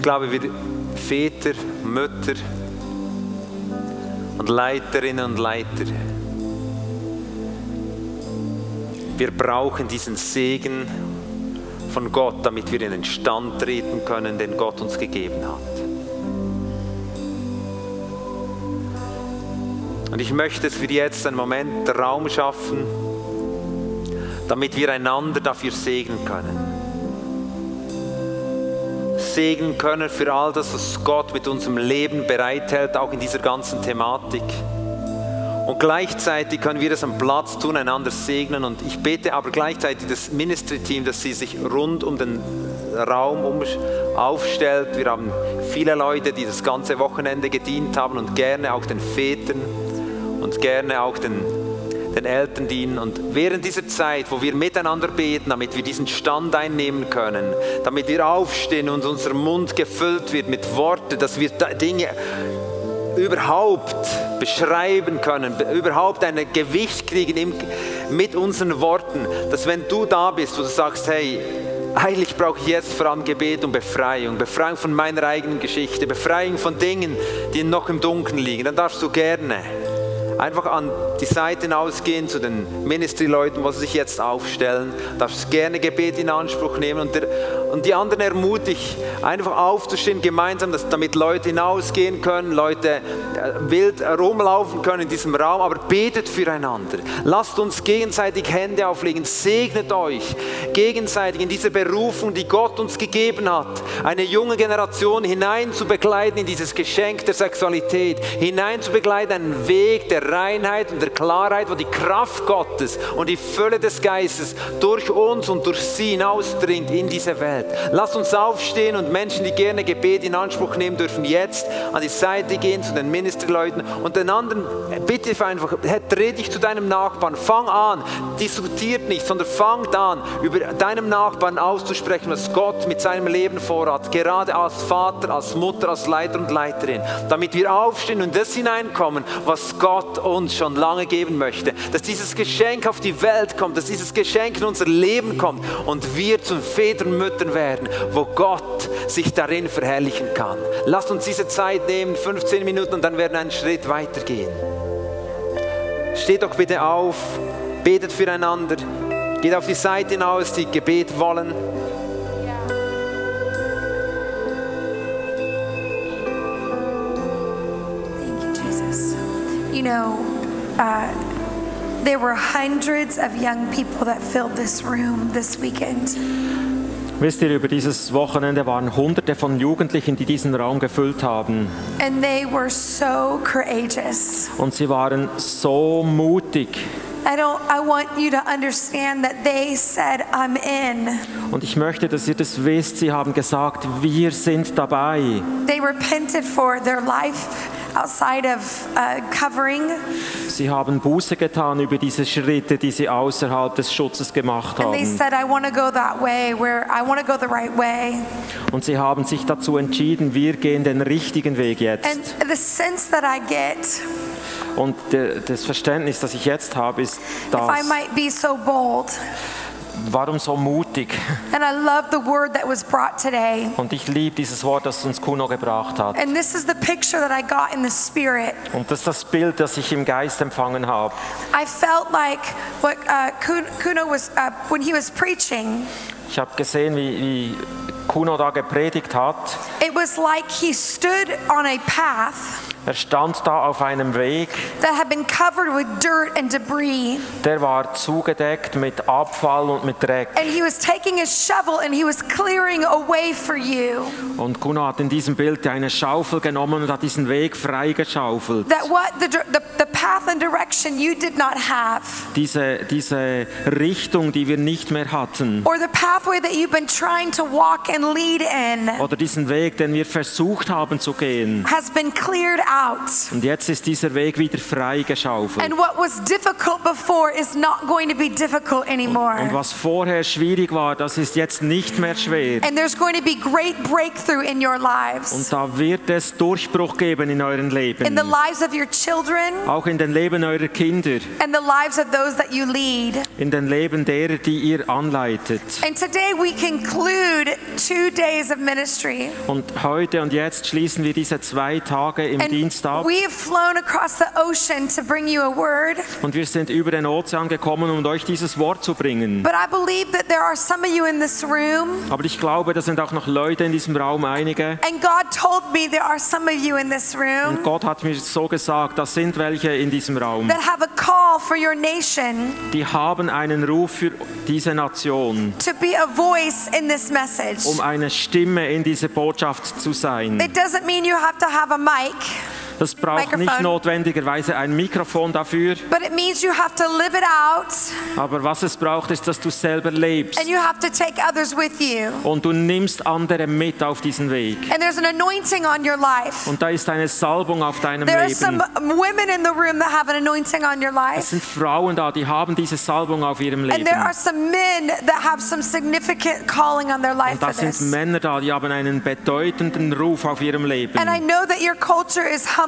Glaube, wir Väter, Mütter und Leiterinnen und Leiter, wir brauchen diesen Segen von Gott, damit wir in den Stand treten können, den Gott uns gegeben hat. Und ich möchte, dass wir jetzt einen Moment Raum schaffen, damit wir einander dafür segnen können. Segnen können für all das, was Gott mit unserem Leben bereithält, auch in dieser ganzen Thematik. Und gleichzeitig können wir das am Platz tun, einander segnen. Und ich bete aber gleichzeitig das Ministry-Team, dass sie sich rund um den Raum aufstellt. Wir haben viele Leute, die das ganze Wochenende gedient haben und gerne auch den Vätern und gerne auch den, den Eltern dienen. Und während dieser Zeit, wo wir miteinander beten, damit wir diesen Stand einnehmen können, damit wir aufstehen und unser Mund gefüllt wird mit Worten, dass wir Dinge überhaupt beschreiben können, überhaupt ein Gewicht kriegen mit unseren Worten, dass wenn du da bist, wo du sagst, hey, eigentlich brauche ich jetzt vor allem Gebet und Befreiung, Befreiung von meiner eigenen Geschichte, Befreiung von Dingen, die noch im Dunkeln liegen, dann darfst du gerne einfach an die Seite hinausgehen zu den Ministry-Leuten, sie sich jetzt aufstellen. Darfst gerne Gebet in Anspruch nehmen und, der, und die anderen ermutigt, einfach aufzustehen, gemeinsam, dass damit Leute hinausgehen können, Leute äh, wild rumlaufen können in diesem Raum, aber betet füreinander. Lasst uns gegenseitig Hände auflegen, segnet euch gegenseitig in diese Berufung, die Gott uns gegeben hat, eine junge Generation hinein zu begleiten in dieses Geschenk der Sexualität, hinein zu einen Weg der Reinheit und der Klarheit, wo die Kraft Gottes und die Fülle des Geistes durch uns und durch sie hinausdringt in diese Welt. Lasst uns aufstehen und Menschen, die gerne Gebet in Anspruch nehmen dürfen, jetzt an die Seite gehen zu den Ministerleuten und den anderen, bitte einfach, dreh dich zu deinem Nachbarn, fang an, diskutiert nicht, sondern fangt an, über deinem Nachbarn auszusprechen, was Gott mit seinem Leben vorhat, gerade als Vater, als Mutter, als Leiter und Leiterin, damit wir aufstehen und das hineinkommen, was Gott uns schon lange geben möchte, dass dieses Geschenk auf die Welt kommt, dass dieses Geschenk in unser Leben kommt und wir zu Vätern und Müttern werden, wo Gott sich darin verherrlichen kann. Lasst uns diese Zeit nehmen, 15 Minuten und dann werden wir einen Schritt weitergehen. Steht doch bitte auf, betet füreinander, geht auf die Seite hinaus, die Gebet wollen. You know, uh, there were hundreds of young people that filled this room this weekend. Wisst ihr, über dieses Wochenende waren Hunderte von Jugendlichen, die diesen Raum gefüllt haben. And they were so courageous. Und sie waren so mutig. I don't I want you to understand that they said I'm in. Und ich möchte, dass ihr das wisst, sie haben gesagt, wir sind dabei. They repented for their life outside of uh, covering. Sie haben Buße getan über diese Schritte, die sie außerhalb des Schutzes gemacht And they haben. said I want to go that way where I want to go the right way. Und sie haben sich dazu entschieden, wir gehen den richtigen Weg And jetzt. the sense that I get, Und de- das Verständnis, das ich jetzt habe, ist if I das, might be so bold, warum so mutig? and I love the word that was brought today. Und ich liebe dieses Wort, das uns Kuno gebracht hat. And this is the picture that I got in the spirit. Und das ist das Bild, das ich im Geist empfangen habe. I felt like what uh, Kuno was, uh, when he was preaching, Ich habe gesehen, wie, wie Kuno da gepredigt hat. it was like he stood on a path Er stand da auf einem Weg, that had been covered with dirt and debris. der war zugedeckt mit Abfall und mit Dreck. And he was taking his shovel and he was clearing a way for you. Und Kuno hat in diesem Bild eine Schaufel genommen und hat diesen Weg freigeschaufelt. That what the, the, the path and direction you did not have, Diese, diese Richtung, die wir nicht mehr hatten. or the pathway that you've been trying to walk and lead in, Oder diesen Weg, den wir versucht haben zu gehen. has been cleared out. Und jetzt ist dieser Weg wieder freigeschaufelt. And what was difficult before is not going to be difficult anymore. Und anymore. was vorher schwierig war, das ist jetzt nicht mehr schwer. And there's going to be great breakthrough in your lives. Und da wird es Durchbruch geben in euren Leben. in the lives of your children, Auch in den Leben eurer Kinder, and the lives of those that you lead. in den Leben derer, die ihr anleitet. And today we conclude two days of ministry. Und heute und jetzt schließen wir diese zwei Tage im And Dienst ab. we have flown across the ocean to bring you a word. Und wir sind über den Ozean gekommen, um euch dieses Wort zu bringen. But I believe that there are some of you in this room, Aber ich glaube, da sind auch noch Leute in diesem Raum, einige. and God told me there are some of you in this room Und Gott hat mir so gesagt, das sind welche in diesem Raum. that have a call for your nation Die haben einen Ruf für diese Nation, to be a voice in this message. um eine Stimme in dieser Botschaft zu sein. It doesn't mean you have to have a mic, Das braucht nicht Microphone. notwendigerweise ein Mikrofon dafür, but it means you have to live it out aber was es braucht, ist, dass du selber lebst. and you have to take others with you. Und du nimmst andere mit auf diesen Weg. And there's an anointing on your life. Und da ist eine Salbung auf deinem There are some Leben. women in the room that have an anointing on your Es life. sind Frauen da, die haben diese Salbung auf ihrem And Leben. there are some men that have some significant calling on their life Und da sind. Männer da, die haben einen bedeutenden Ruf auf ihrem Leben. And I know that your culture is humble,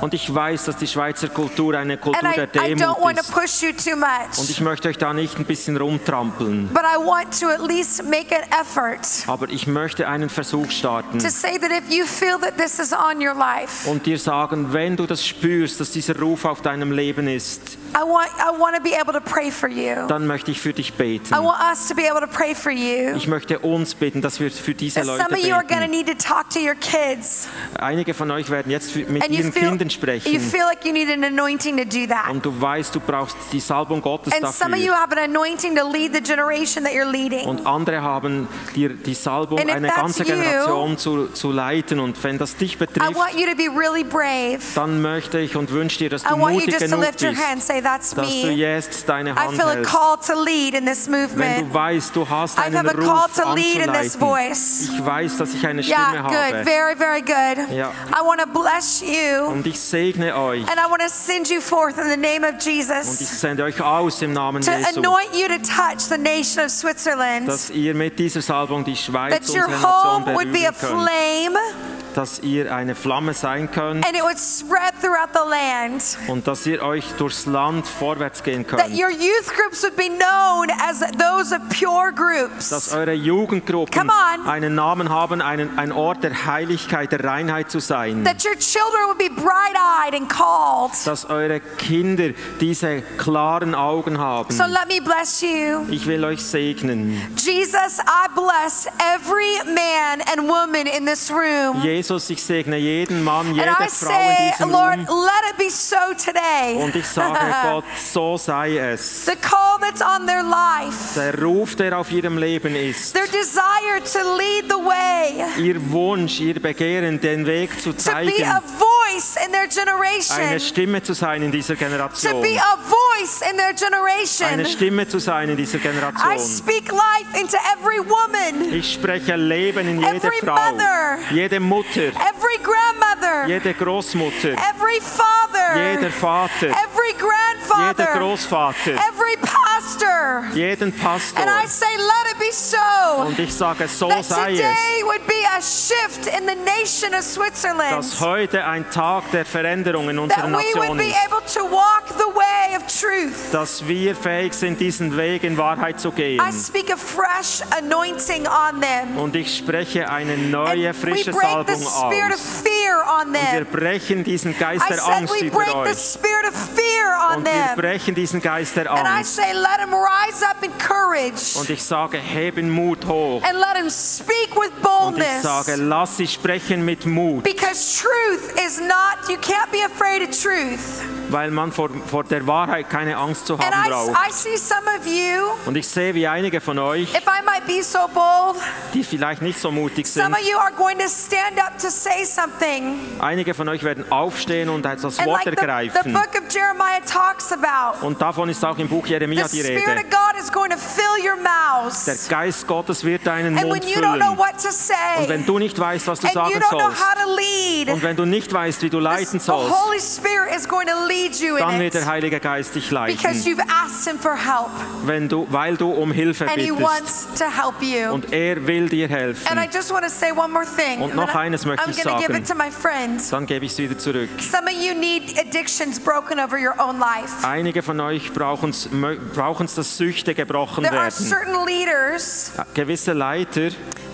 Und ich weiß, dass die Schweizer Kultur eine and Kultur I, der I don't Demut want to ist. push you too Und much. ich möchte euch da nicht ein bisschen rumtrampeln. But I want to at least make an effort Aber ich möchte einen Versuch starten to say that if you feel that this is on your life, und dir sagen, wenn du das spürst, dass dieser Ruf auf deinem Leben ist, I want I want to be able to pray for you. dann möchte ich für dich beten. I want us to be able to pray for you. Ich möchte uns bitten, dass wir für diese And Leute some of you are going to beten. need to talk to your kids, Einige von euch werden jetzt für- mit and you ihren feel Kindern you feel like you need an anointing to do that. Und du weißt, du brauchst die Salbung Gottes And some of you have an anointing to lead the generation that you're leading. Und andere haben dir die Salbung, And if eine that's ganze you, Generation zu, zu leiten. Und wenn das dich I betrifft, want you to be really brave. dann möchte ich und wünsche dir, dass I du want you mutig genug lift your bist, hand and say, That's dass du me. jetzt deine I Hand feel a hältst. call to lead in this Wenn movement. du weißt, du hast I einen have a call Ruf to lead in this voice. Ich weiß, dass ich eine Stimme Yeah, good. habe. Very, very good. Ja. I want to bless you Und ich segne euch. and I want to send you forth in the name of Und ich Jesus sende euch aus im Namen to Jesu, anoint you to touch the nation of Switzerland. dass ihr mit dieser Salbung die Schweiz, That your Nation, home would be a könnt. flame Dass ihr eine Flamme sein könnt und dass ihr euch durchs Land vorwärts gehen That könnt. Dass eure Jugendgruppen einen Namen haben, einen, ein Ort der Heiligkeit, der Reinheit zu sein. Children would be bright eyed and called. Dass eure Kinder diese klaren Augen haben. So let me bless you. Ich will euch segnen. Jesus, I bless every man and woman in this room. Jesus, ich segne jeden Mann, jede And I Frau in say, diesem Lord, Raum. let it be so today. Und ich sage *laughs* Gott, so sei es. the call that's on their life, Der Ruf, der auf ihrem Leben ist, their desire to lead the way, ihr Wunsch, ihr Begehren, den Weg zu to be a voice in their eine generation, Stimme zu sein in dieser to be a voice in their eine generation. Stimme zu sein in dieser I speak life into every woman, Ich spreche Leben in jede Every Frau, mother. jede Mutter, every grandmother, jede Großmutter, every father, jeder Vater, every jeder grandfather, Großvater, every pastor. Jeden Pastor. And I say, let it be so. Und ich sage, so That sei es. today would be a shift in the nation of Switzerland. dass heute ein Tag der Veränderung in That unserer we would Nation be able to walk the way of truth. dass wir fähig sind, diesen Weg in Wahrheit zu gehen. I speak a fresh anointing on them. Und ich spreche eine And neue, we frische the Salbung spirit of aus. fear on Wir them. brechen diesen Geist der Angst we über break the euch. spirit of fear on Und wir brechen diesen Geist der And I Angst. say, let them rise up in courage. Und ich sage, heben Mut hoch. And let them speak with Und ich boldness. sage, lass sie sprechen mit Mut. Because truth is not, you can't be afraid of truth. Weil man vor, vor der Wahrheit keine Angst zu haben I, braucht. I see some of you, Und ich sehe, wie einige von euch, if I might be so bold, die vielleicht nicht so mutig some sind, of you are going to stand up to say something. einige von euch werden aufstehen und das Wort like the, the ergreifen. book of Jeremiah talks about, Und davon ist auch im Buch Jeremia die Spirit Rede. of God is going to fill your Der. Geist Gottes wird deinen And Mund when you don't know füllen. what to Und wenn du nicht weißt, was du sagen sollst, und wenn du nicht weißt, wie du leiten sollst, dann wird der Heilige Geist dich because leiten, you've asked Him for help wenn du, weil du um Hilfe bittest. Und er will dir helfen. Und noch eines möchte ich sagen. Dann gebe ich es wieder zurück. Einige von euch brauchen es, dass Süchte gebrochen werden. Gewisse Leiter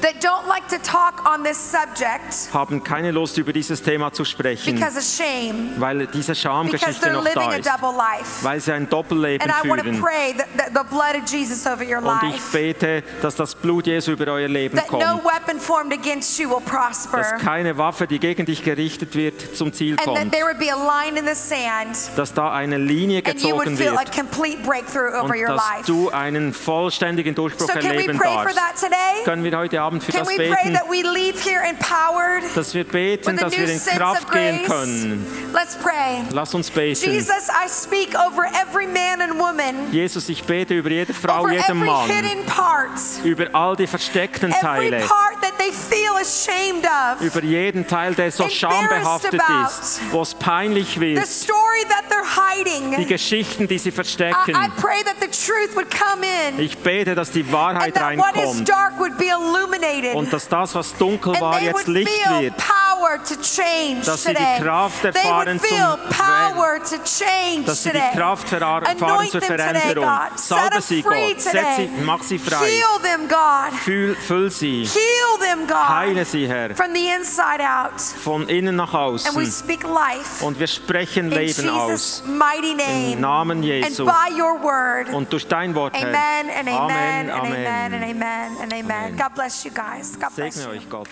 that don't like to talk on this subject haben keine Lust, über dieses Thema zu sprechen, because of shame, weil diese Schamgeschichte noch da ist, weil sie ein Doppelleben And I want to führen. pray that, that the blood of Jesus over your Und ich bete, dass das Blut Jesu über euer Leben that no kommt, weapon formed against you will dass keine Waffe, die gegen dich gerichtet wird, zum Ziel and that kommt, there would be a line in the sand, dass da eine Linie and you would gezogen wird complete breakthrough over und dass du einen vollständigen Durchbruch So can we erleben darfst. that today? Können wir heute Abend für Can das beten, dass wir beten, dass wir in Kraft gehen können. Let's pray. Lass uns beten. Jesus, I speak over every man and woman, Jesus, ich bete über jede Frau, over jeden every Mann, über all die versteckten Teile, part that they feel ashamed of, über jeden Teil, der so schambehaftet ist, wo es peinlich wird, die. Geschichten, die sie verstecken. Ich bete, dass die Wahrheit reinkommt und dass das, was dunkel and war, jetzt Licht feel wird. power to change Dass sie die. Kraft they erfahren would feel zum power to change Dass sie die Kraft erfahren Anoint zur them today, Veränderung. Salbe them sie, free Gott. Setz today. sie, mach sie frei. Heal them, God. Fühl, füll sie. Heal them, God. Heile sie, Herr. From the inside out. Von innen nach And we außen. speak life Und wir sprechen Leben aus. mighty Im name. Namen And Jesu. by your word. Und durch dein Wort, Herr. Amen and amen Amen, and amen amen. Amen. God bless you you guys. God Segne bless you. euch Gott.